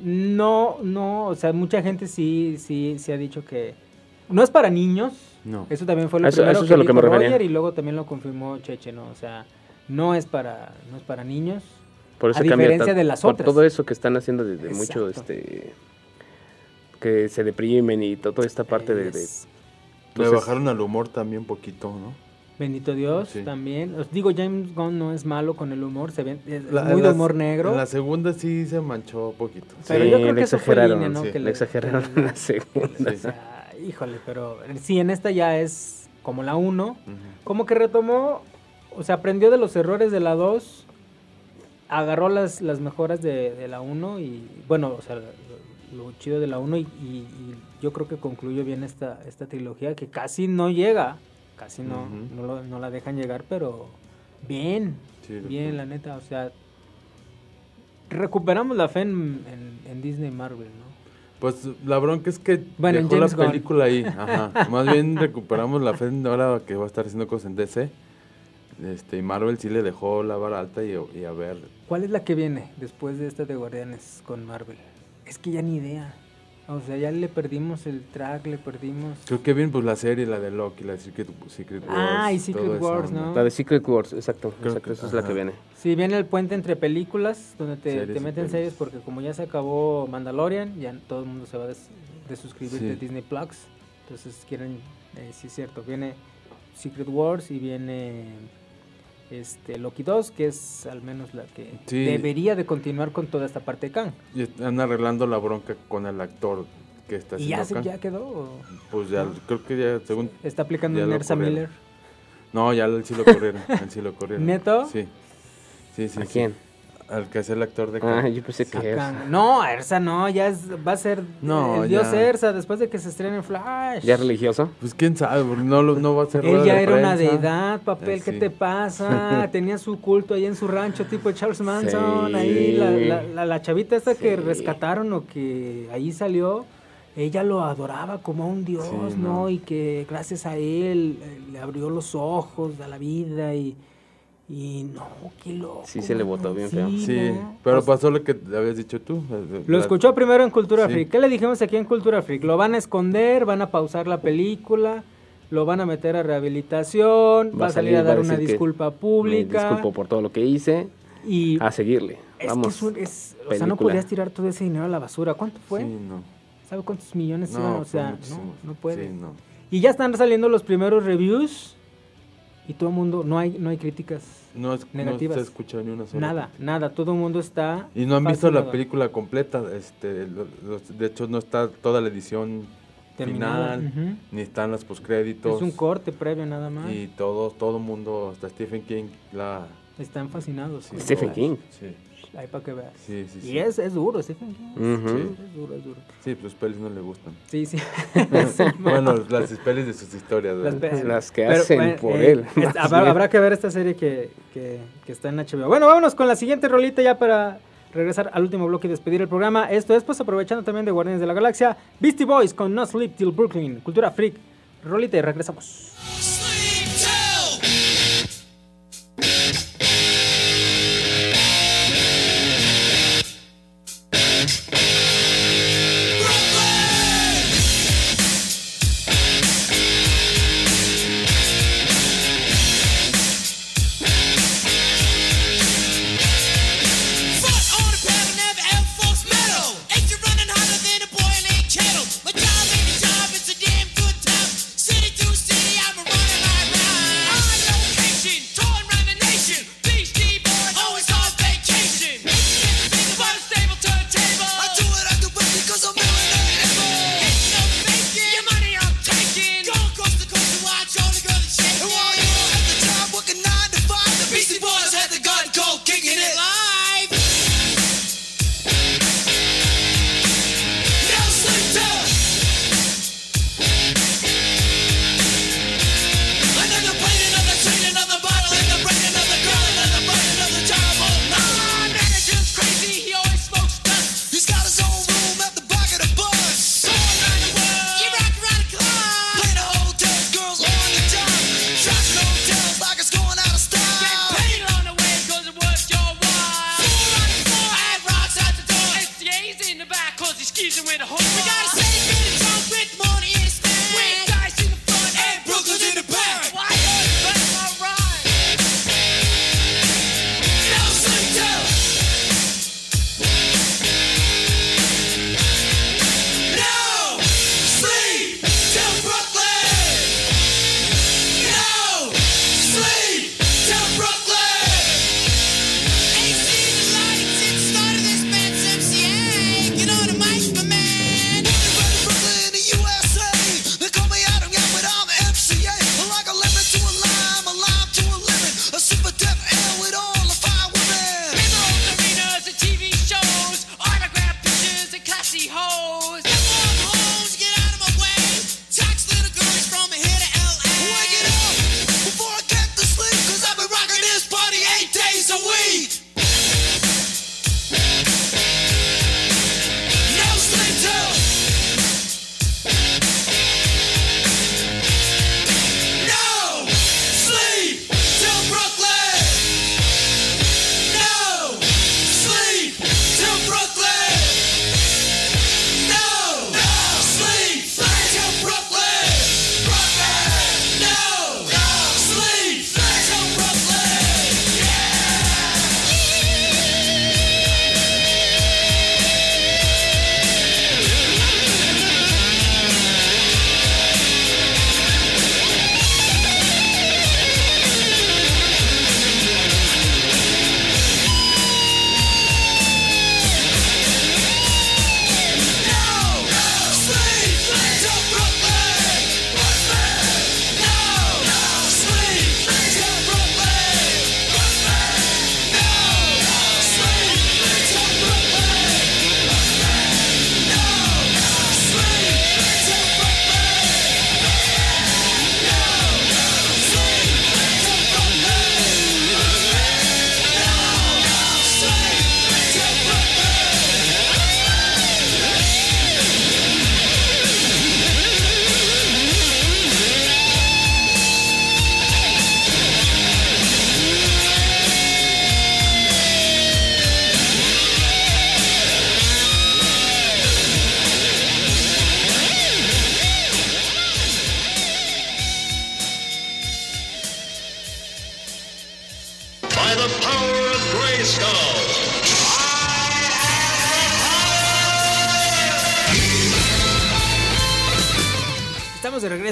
No, no, o sea, mucha gente sí, sí, sí ha dicho que... No es para niños.
No.
Eso también fue lo
Eso-
primero
eso es
que
lo me refería.
Roger y luego también lo confirmó Cheche, ¿no? O sea, no es para, no es para niños.
Por eso
a
cambia
diferencia de las
por
otras.
todo eso que están haciendo desde
Exacto.
mucho, este, que se deprimen y to- toda esta parte de, de-
Le bajaron al humor también poquito, ¿no?
Bendito Dios,
Sí.
también. Os digo, James Gunn no es malo con el humor, se ve, es
La-
muy de humor negro.
En la segunda sí se manchó un poquito.
Pero
Sí,
yo creo
le
que eso fue
exageraron,
línea, ¿no?
sí,
Que
le
le-
exageraron en la segunda.
O sea, híjole, pero sí, en esta ya es como la 1. Como que retomó, o sea, aprendió de los errores de la 2, agarró las, las mejoras de, de la 1 y, bueno, o sea, lo, lo chido de la 1 y, y- y yo creo que concluyó bien esta, esta trilogía que casi no llega, casi no, no, lo- no la dejan llegar, pero bien,
Sí,
bien, la neta, o sea, recuperamos la fe en, en- en Disney y Marvel, ¿no?
Pues la bronca es que
Bueno, en
dejó la
Gunn.
película ahí. Ajá. Más bien recuperamos la fe ahora que va a estar haciendo cosas en DC. Este, y Marvel sí le dejó la vara alta y, y a ver.
¿Cuál es la que viene después de esta de Guardianes con Marvel? Es que ya ni idea. O sea, ya le perdimos el track, le perdimos...
Creo que bien pues la serie, la de Loki, la de Secret, Secret Wars.
Ah, y Secret Wars. ¿no?
La de Secret Wars, exacto,
Creo
exacto,
que-
esa es la que viene.
Sí, viene el puente entre películas, donde te,
Series
te meten series, porque como ya se acabó Mandalorian, ya todo el mundo se va a des-
Sí.
de Disney Plus. Entonces quieren, eh, sí es cierto, viene Secret Wars y viene este Loki 2, que es al menos la que
Sí.
debería de continuar con toda esta parte de Kang.
Y están arreglando la bronca con el actor que está
¿Y ya,
haciendo
se-
acá.
ya quedó? o
Pues ya,
¿No?
creo que ya, según...
¿Está aplicando
ya
un
lo
Ersa
corrieron.
Miller?
No, ya él sí lo corrieron. él sí lo corrieron.
¿Neto?
Sí. Sí, sí.
¿A
sí.
quién?
Al que es el actor de
Ah,
Kang.
yo pensé que
No, Ersa no, ya es, va a ser
No,
el dios
ya.
Ersa después de que se estrene Flash.
ya religioso.
Pues quién sabe, porque no, lo- no va a ser
Él ya
de
era una
prensa.
deidad, papel,
Eh,
¿qué
sí.
te pasa? Tenía su culto ahí en su rancho, tipo Charles Manson,
Sí.
ahí la, la, la- la chavita esta que rescataron o que ahí salió, ella lo adoraba como a un dios,
Sí,
¿no?
no.
Y que gracias a él eh, le abrió los ojos a la vida y, y no, qué loco.
Sí, se le botó bien feo.
Sí,
¿no?
pero
sea,
pasó lo que habías dicho tú.
Lo escuchó primero en Cultura
Sí.
Freak. ¿Qué le dijimos aquí en Cultura Freak? Lo van a esconder, van a pausar la película, lo van a meter a rehabilitación, va, a salir a dar una disculpa
Me
pública.
disculpo por todo lo que hice.
Y
A seguirle.
es
Vamos.
que es un- es- o sea, no podías tirar todo ese dinero a la basura. ¿Cuánto fue?
Sí, no.
¿Sabe cuántos millones
No,
iban? O sea, no, no puede.
Sí, no.
Y ya están saliendo los primeros reviews y todo el mundo, no hay, no hay críticas
No, es,
negativas.
no se escucha ni una sola.
nada, nada. Todo el mundo está.
Y no han visto la película completa. Este, los- de hecho, no está toda la edición
Terminada,
final, ni están los postcréditos.
Es un corte previo nada más.
Y todo, todo mundo, hasta Stephen King, la...
Están fascinados. sí.
Stephen King.
Sí,
Ahí para que veas.
sí, sí.
Y
sí.
es, es duro, Stephen King.
Ujú.
Es duro, es duro.
Sí, pues sus pelis no le gustan.
Sí, sí.
bueno, las pelis de sus historias.
Las
Las que
Pero,
hacen
bueno,
por
eh,
él.
es- habrá, que ver esta serie que, que, que está en HBO. Bueno, vámonos con la siguiente rolita ya para regresar al último bloque y despedir el programa. Esto es, pues, aprovechando también de Guardianes de la Galaxia, Beastie Boys con No Sleep Till Brooklyn, Cultura Freak. Rolita y regresamos.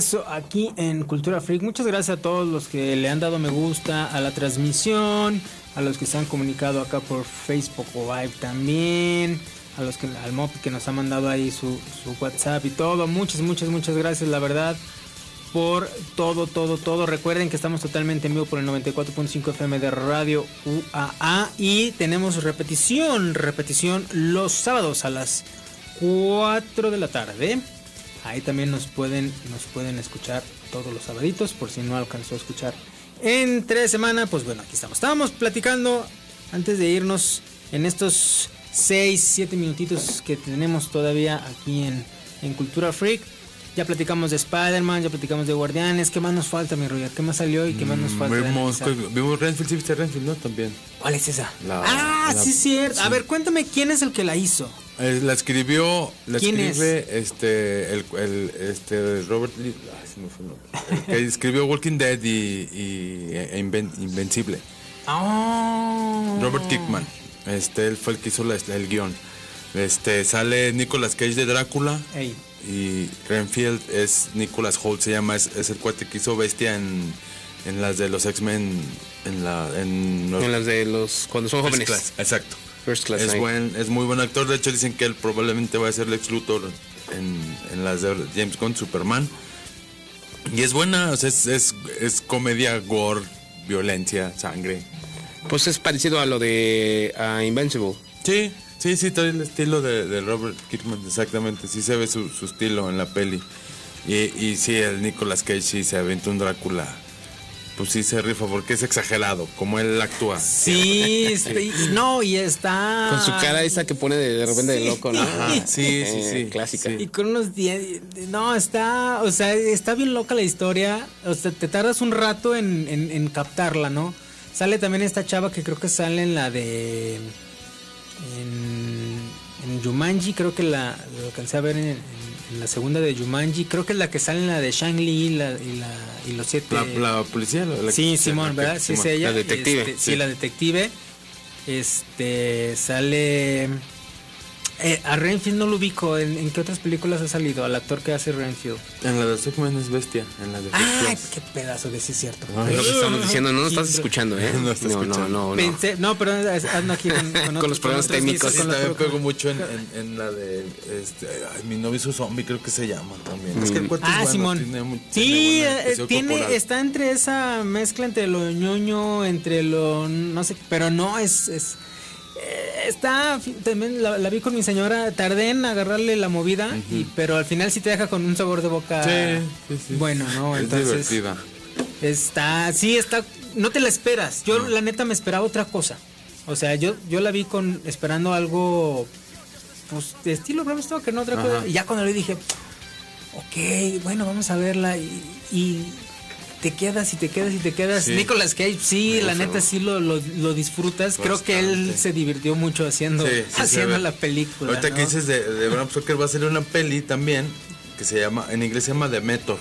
Regreso aquí en Cultura Freak. Muchas gracias a todos los que le han dado me gusta a la transmisión, a los que se han comunicado acá por Facebook o Live también, a los que al Mop que nos ha mandado ahí su, su WhatsApp y todo. Muchas, muchas, muchas gracias, la verdad, por todo, todo, todo. Recuerden que estamos totalmente en vivo por el 94.5 FM de Radio UAA y tenemos repetición, repetición los sábados a las 4 de la tarde. Ahí también nos pueden, nos pueden escuchar todos los sabaditos, por si no alcanzó a escuchar entre semana. Pues bueno, aquí estamos. Estábamos platicando antes de irnos en estos 6, 7 minutitos que tenemos todavía aquí en, en Cultura Freak. Ya platicamos de Spider-Man, ya platicamos de Guardianes. ¿Qué más nos falta, mi Roger? ¿Qué más salió y qué más nos falta? de
Vimos, vimos Renfield, sí viste Renfield, ¿no? También.
¿Cuál es esa?
La-
ah,
la-
sí, cierto. A
sí.
ver, cuéntame quién es el que la hizo.
Eh, La escribió, la
¿Quién
escribe este, el, el- este Robert Lee, ay, se me fue el nombre. El que escribió Walking Dead y, y e Inven- Invencible.
Ah.
Robert Kickman. Este, él fue el que hizo la- el guion. Este, sale Nicolas Cage de Drácula.
Ey.
Y Renfield es Nicolas Holt, se llama, es, es el cuate que hizo Bestia en, en las de los X-Men. En, la, en,
En las de los. cuando son jóvenes.
Class, exacto.
First Class.
Es, buen, es muy buen actor. De hecho, dicen que él probablemente va a ser Lex Luthor en, en las de James Gunn, Superman. Y es buena, o sea, es, es, es comedia, gore, violencia, sangre.
Pues es parecido a lo de Invincible.
Sí, sí, sí, trae el estilo de, de Robert Kirkman, exactamente. Sí se ve su, su estilo en la peli. Y, y sí, el Nicolas Cage sí se aventó un Drácula. Pues sí se rifa porque es exagerado, como él actúa.
Sí, este, y- no, y está.
Con su cara esa que pone de, de repente de loco, ¿no?
Ajá,
sí, sí,
Eh,
sí.
Clásica.
Y con unos dientes. No, está. O sea, está bien loca la historia. O sea, te tardas un rato en, en- en captarla, ¿no? Sale también esta chava que creo que sale en la de. En, en Jumanji, creo que la, la alcancé a ver en, en- en la segunda de Jumanji. Creo que es la que sale en la de Shang-Li y, la, y, la, y los siete.
La, la policía. la-
Sí, Simón, ¿verdad? Sí, es
Simón.
ella.
La detective.
Este, sí.
Sí.
la detective. Este, sale... Eh, a Renfield no lo ubico. ¿En, en qué otras películas ha salido? Al actor que hace Renfield.
En la de X-Men es bestia. En la de First
¡Ay, qué pedazo de sí es cierto!
Es lo que estamos diciendo, no nos estás escuchando, ¿eh?
No estás
no,
escuchando.
no, no, no.
Pensé- no, pero es- ando aquí con, con, otros-
los problemas
otros
técnicos.
Sí,
con
también pego mucho en, en- en la de este, ay, mi novio es un zombie, creo que se llama también. Es que el es
Ah,
bueno,
Simón.
tiene
sí,
tiene
eh, tiene, está entre esa mezcla entre lo ñoño, entre lo no sé, pero no es, es está también la, la vi con mi señora, tardé en agarrarle la movida, y, pero al final sí te deja con un sabor de boca
Sí, sí, sí.
bueno, ¿no?
Es
Entonces
divertida.
está, sí está, no te la esperas. Yo la neta me esperaba otra cosa. O sea, yo, yo la vi con esperando algo, pues de estilo Bram Stoker, no otra
Ajá.
cosa. Y ya cuando le dije, ok, bueno, vamos a verla y, y te quedas y te quedas y te quedas.
Sí.
Nicolas Cage, sí,
Me
la neta sí lo, lo, lo disfrutas. Creo que él se divirtió mucho haciendo,
Sí, sí se
haciendo la película.
Ahorita
¿no?
que dices de, de Bram Stoker va a salir una peli también que se llama, en inglés se llama Demetor,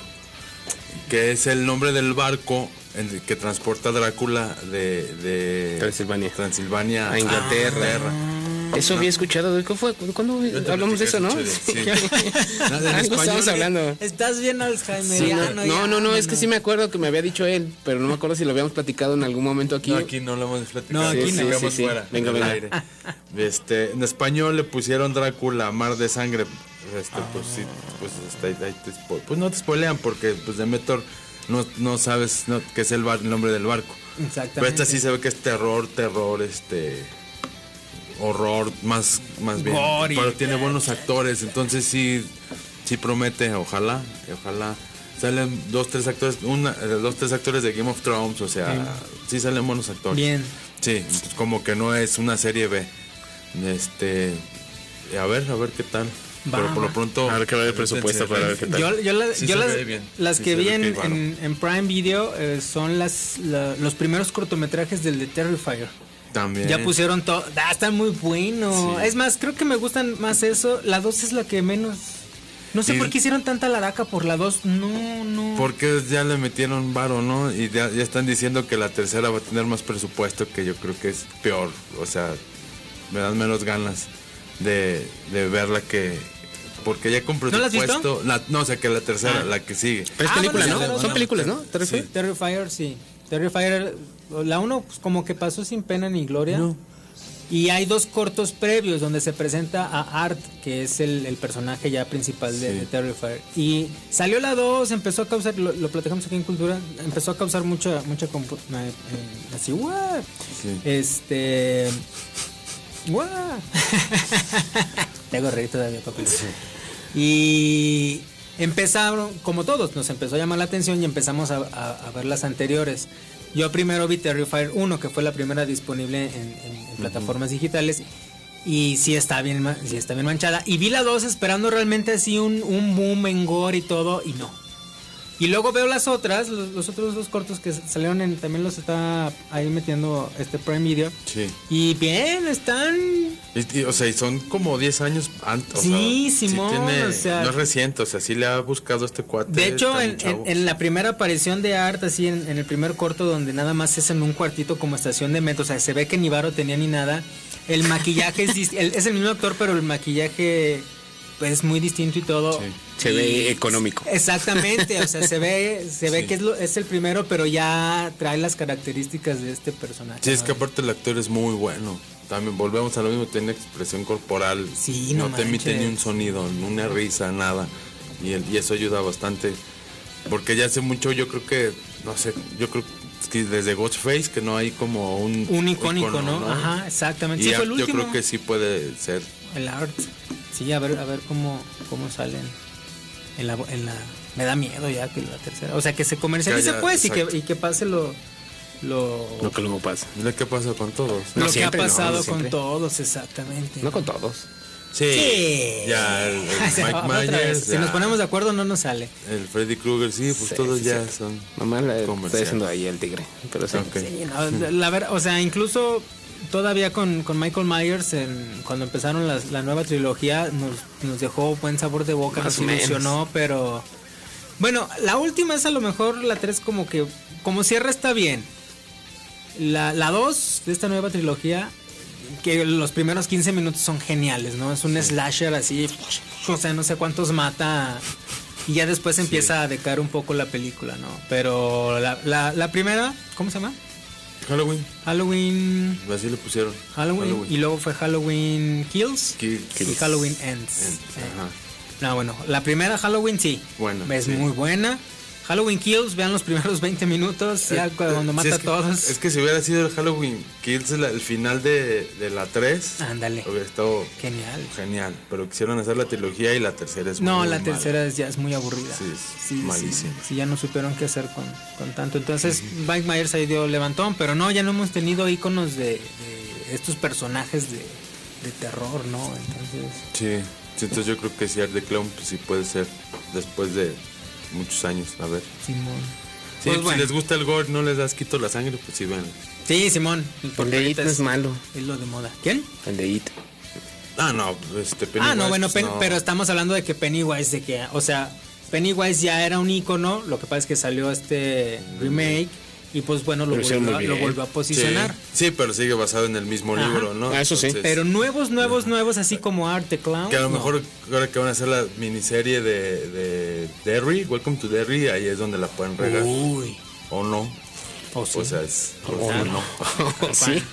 que es el nombre del barco en el que transporta a Drácula de, de
Transilvania.
Transilvania
A Inglaterra. Eso había escuchado. ¿de ¿Qué fue? ¿Cuándo hablamos de eso, no?
sí.
Algo estamos hablando.
Estás bien
Sí,
Alzheimeriano.
no, no, no, no, es que sí me acuerdo que me había dicho él, pero no me acuerdo si lo habíamos platicado en algún momento aquí.
No, aquí no lo hemos platicado.
No, aquí
sí,
no.
sigamos
Sí, sí.
fuera.
Venga, venga.
aire. Este, en español le pusieron Drácula, Mar de Sangre. Este, pues sí, pues, ahí- ahí te spo- pues no te spoilean porque pues Demetor no, no sabes no, qué es el, bar- el nombre del barco.
Exactamente.
Pero esta sí se ve que es terror, terror, este horror, más, más bien.
Gore y-
Pero tiene buenos actores, entonces sí, sí promete, ojalá, ojalá. Salen dos, tres actores, una, eh, dos, tres actores de Game of Thrones, o sea, sí salen buenos actores.
Bien.
Sí, entonces como que no es una serie B. Este, a ver, a ver qué tal.
Va,
Pero por lo pronto.
A ver qué va el presupuesto para ver qué tal.
Yo, yo la-
Sí
yo
se
las, las
Sí
que vi en, Prime Video eh, son las la- los primeros cortometrajes del de Terrifier.
También.
Ya pusieron todo. Ah, está muy bueno.
Sí.
Es más, creo que me gustan más eso. La 2 es la que menos. No sé
Sí.
por qué hicieron tanta laraca por la 2. No, no.
Porque ya le metieron varo, ¿no? Y ya, ya están diciendo que la tercera va a tener más presupuesto, que yo creo que es peor. O sea, me dan menos ganas de, de verla que porque ya con
¿No la has visto?
presupuesto. la- no, o sea que la tercera,
Ah.
la que sigue.
Pero es
Ah,
película,
bueno,
¿no? Son películas, ¿no? ¿Te
Sí.
Terrifier, sí. Terrifier, la 1 pues, como que pasó sin pena ni gloria. Y hay dos cortos previos donde se presenta a Art, que es el, el personaje ya principal de,
Sí.
de Terrifier. Y salió la 2, empezó a causar, lo, lo platicamos aquí en Cultura, empezó a causar mucha, mucha eh, eh, así, ¡guau!
Sí.
Este. ¡guau! Te hago reír todavía, papi. Y empezaron, como todos, nos empezó a llamar la atención y empezamos a, a- a ver las anteriores. Yo primero vi Terrifier 1, que fue la primera disponible en, en- en plataformas digitales. Y sí está bien, sí está bien manchada. Y vi la 2 esperando realmente así un, un boom en gore y todo, y no. Y luego veo las otras, los, los otros dos cortos que salieron en, también los está ahí metiendo este Prime Video.
Sí.
Y bien, están
Y- y, o sea, y son como 10 años antes.
Sí, Simón,
tiene-
o sea-
no es reciente, o sea, sí le ha buscado este cuate.
De hecho, en, la primera aparición de Art, así en, en el primer corto, donde nada más es en un cuartito como estación de metro, o sea, se ve que ni varo tenía ni nada. El maquillaje es, el- es el mismo actor, pero el maquillaje es muy distinto y todo.
Se ve económico.
Exactamente, o sea, se ve, se ve
Sí.
que es, lo- es el primero, pero ya trae las características de este personaje.
Sí, es que aparte el actor es muy bueno. También volvemos a lo mismo, tiene expresión corporal.
Sí,
no,
no
te emite ni un sonido, ni una risa, nada. Y, el- y eso ayuda bastante. Porque ya hace mucho, yo creo que, no sé, yo creo que desde Ghostface que no hay como un...
Un icónico,
icono,
¿no? Ajá, exactamente.
Y
Sí, fue el
yo
último.
creo que sí puede ser.
El art. Sí, a ver, a ver cómo, cómo salen en la, en la... Me da miedo ya que la tercera. O sea, que se comercialice
Ya, ya,
pues y que, y que pase lo... Lo,
Lo que luego pasa.
Mira qué pasa con todos.
lo que ha pasado
no
con
siempre.
todos, exactamente.
No con todos.
Sí.
Sí.
Ya, el, el
Se
Mike. Myers.
Si nos ponemos de acuerdo no nos sale.
El Freddy Krueger, sí, pues
Sí,
todos
sí,
ya
sí.
son.
Mamá la estoy
Comercial.
haciendo ahí el tigre. Pero sí.
Ok.
Sí, no, la ver- o sea, incluso todavía con, con Michael Myers, en- cuando empezaron la nueva trilogía, nos, nos dejó buen sabor de boca,
Más
nos ilusionó, pero... Bueno, la última es a lo mejor la 3 como que... Como cierra está bien. La, la 2 de esta nueva trilogía, que los primeros 15 minutos son geniales, ¿no? Es un slasher así, o sea, no sé cuántos mata... Y ya después empieza a decaer un poco la película, ¿no? Pero la, la, la primera, ¿cómo se llama?
Halloween,
Halloween,
así le pusieron.
Halloween, y luego fue Halloween Kills
Kill-
y. Halloween Ends.
Ends,
Sí.
ajá.
No, bueno, la primera Halloween sí.
Bueno,
Es
sí.
muy buena. Halloween Kills, vean los primeros 20 minutos, ya
Eh,
cuando
eh,
mata
sí,
a
es que-
todos.
Es que si hubiera sido el Halloween Kills la- el final de, de la 3,
Ándale.
hubiera estado
Genial.
genial. Pero quisieron hacer la trilogía y la tercera es
No,
muy
la
mala.
tercera es- ya es muy aburrida.
Sí, es
Sí,
malísima.
sí, sí, ya no supieron qué hacer con, con tanto. Entonces, Mike Myers ahí dio levantón, pero no, ya no hemos tenido iconos de, de estos personajes de, de terror, ¿no? Entonces,
Sí, sí, entonces yo creo que si Art the Clown pues, sí puede ser después de muchos años. A ver.
Simón.
Sí,
Pues
si
bueno.
les gusta el gore, no les das quito la sangre, pues sí, ven.
Sí, Simón.
El
porque
de It
ahorita
no es malo.
Es lo de moda. ¿Quién?
El de It.
Ah, no, este
ah,
Pennywise,
no, bueno,
pues, no.
pero estamos hablando de que Pennywise, de que, o sea, Pennywise ya era un icono, lo que pasa es que salió este remake y pues bueno, lo, volvió, a- lo volvió a posicionar.
Sí, sí, pero sigue basado en el mismo
Ajá.
libro, ¿no?
Ah, eso sí.
Entonces,
Pero nuevos, nuevos, nuevos, así como Art the Clown.
Que a lo
no.
mejor ahora que van a hacer la miniserie de, de Derry, Welcome to Derry, ahí es donde la pueden regar.
Uy.
O no.
O sí.
O sea, es.
O
o
sea,
no.
sí.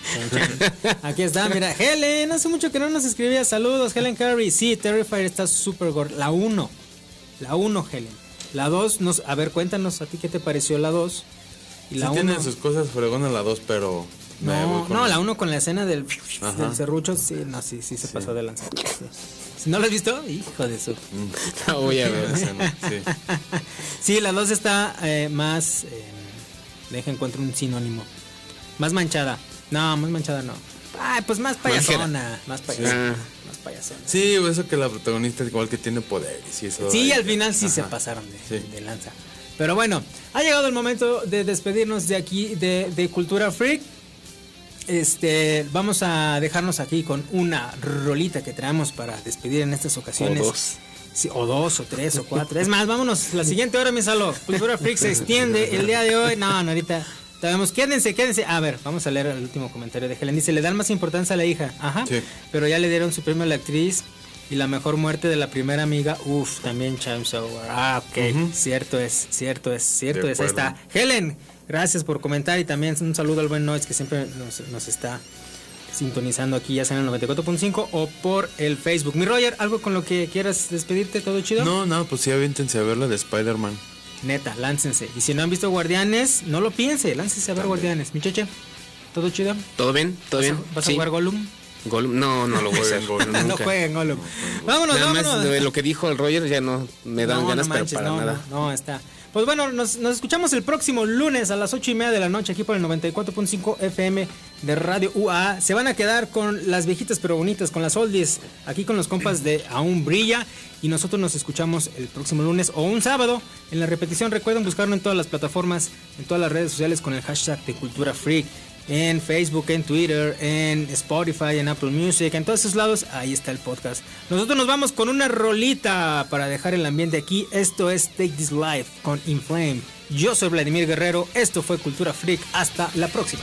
Aquí está, mira, Helen, hace mucho que no nos escribía. Saludos, Helen Carey. Sí, Terrifier está súper gorda. La 1. La 1, Helen. La 2, nos, a ver, cuéntanos a ti qué te pareció la 2. Y
Sí
la 1.
tiene sus cosas fregonas la 2, pero. me voy
No,
con
no, la 1 con la escena del, del serrucho, sí, no, sí, sí se pasó de lanza. Si no lo has visto, hijo de su.
Mm.
La voy a ver.
Sí.
Sí, la 2 está eh, más. Eh, deja encuentro un sinónimo. Más manchada. No, más manchada no. Ay, pues más payasona. Más payasona. Más payasona.
Sí, eso que la protagonista igual que tiene poderes y eso.
Sí,
ahí-
al final sí se pasaron de,
Sí.
de lanza. Pero bueno, ha llegado el momento de despedirnos de aquí, de, de Cultura Freak. Este, vamos a dejarnos aquí con una rolita que traemos para despedir en estas ocasiones.
O dos.
Sí, o dos, o tres, o cuatro. Es más, vámonos la siguiente hora, mi salo. Cultura Freak se extiende el día de hoy. No, no, ahorita. Sabemos, quédense, quédense. A ver, vamos a leer el último comentario de Helen. Dice, le dan más importancia a la hija. Ajá.
Sí.
Pero ya le dieron su premio a la actriz Y la mejor muerte de la primera amiga, uff, también Chainsaw. Ah, ok, cierto es, cierto es, cierto
De
es. Ahí está. Helen, gracias por comentar y también un saludo al buen Noise que siempre nos, nos está sintonizando aquí, ya sea en el 94.5 o por el Facebook. Mi Roger, ¿algo con lo que quieras despedirte? ¿Todo chido?
No, no, pues sí, aviéntense a ver la de Spider-Man.
Neta, láncense. Y si no han visto Guardianes, no lo piense, láncense a ver Guardianes. Mi cheche, ¿todo chido?
¿Todo bien? ¿Todo
¿Vas a-
bien?
¿Vas
Sí.
a jugar Gollum?
Gollum? No, no lo voy a hacer.
Jueguen Gollum.
no jueguen Gollum. Vámonos,
Nada
vámonos.
más de lo que dijo el Roger ya no me dan
No,
ganas,
no
pero
manches,
para
no,
nada.
No, no, está. Pues bueno, nos, nos escuchamos el próximo lunes a las 8 y media de la noche aquí por el 94.5 FM de Radio UA. Se van a quedar con las viejitas pero bonitas, con las oldies, aquí con los compas de Aún Brilla. Y nosotros nos escuchamos el próximo lunes o un sábado. En la repetición recuerden buscarlo en todas las plataformas, en todas las redes sociales con el hashtag de Cultura Freak. En Facebook, en Twitter, en Spotify, en Apple Music, en todos esos lados, ahí está el podcast. Nosotros nos vamos con una rolita para dejar el ambiente aquí. Esto es Take This Life con Inflame. Yo soy Vladimir Guerrero, esto fue Cultura Freak. Hasta la próxima.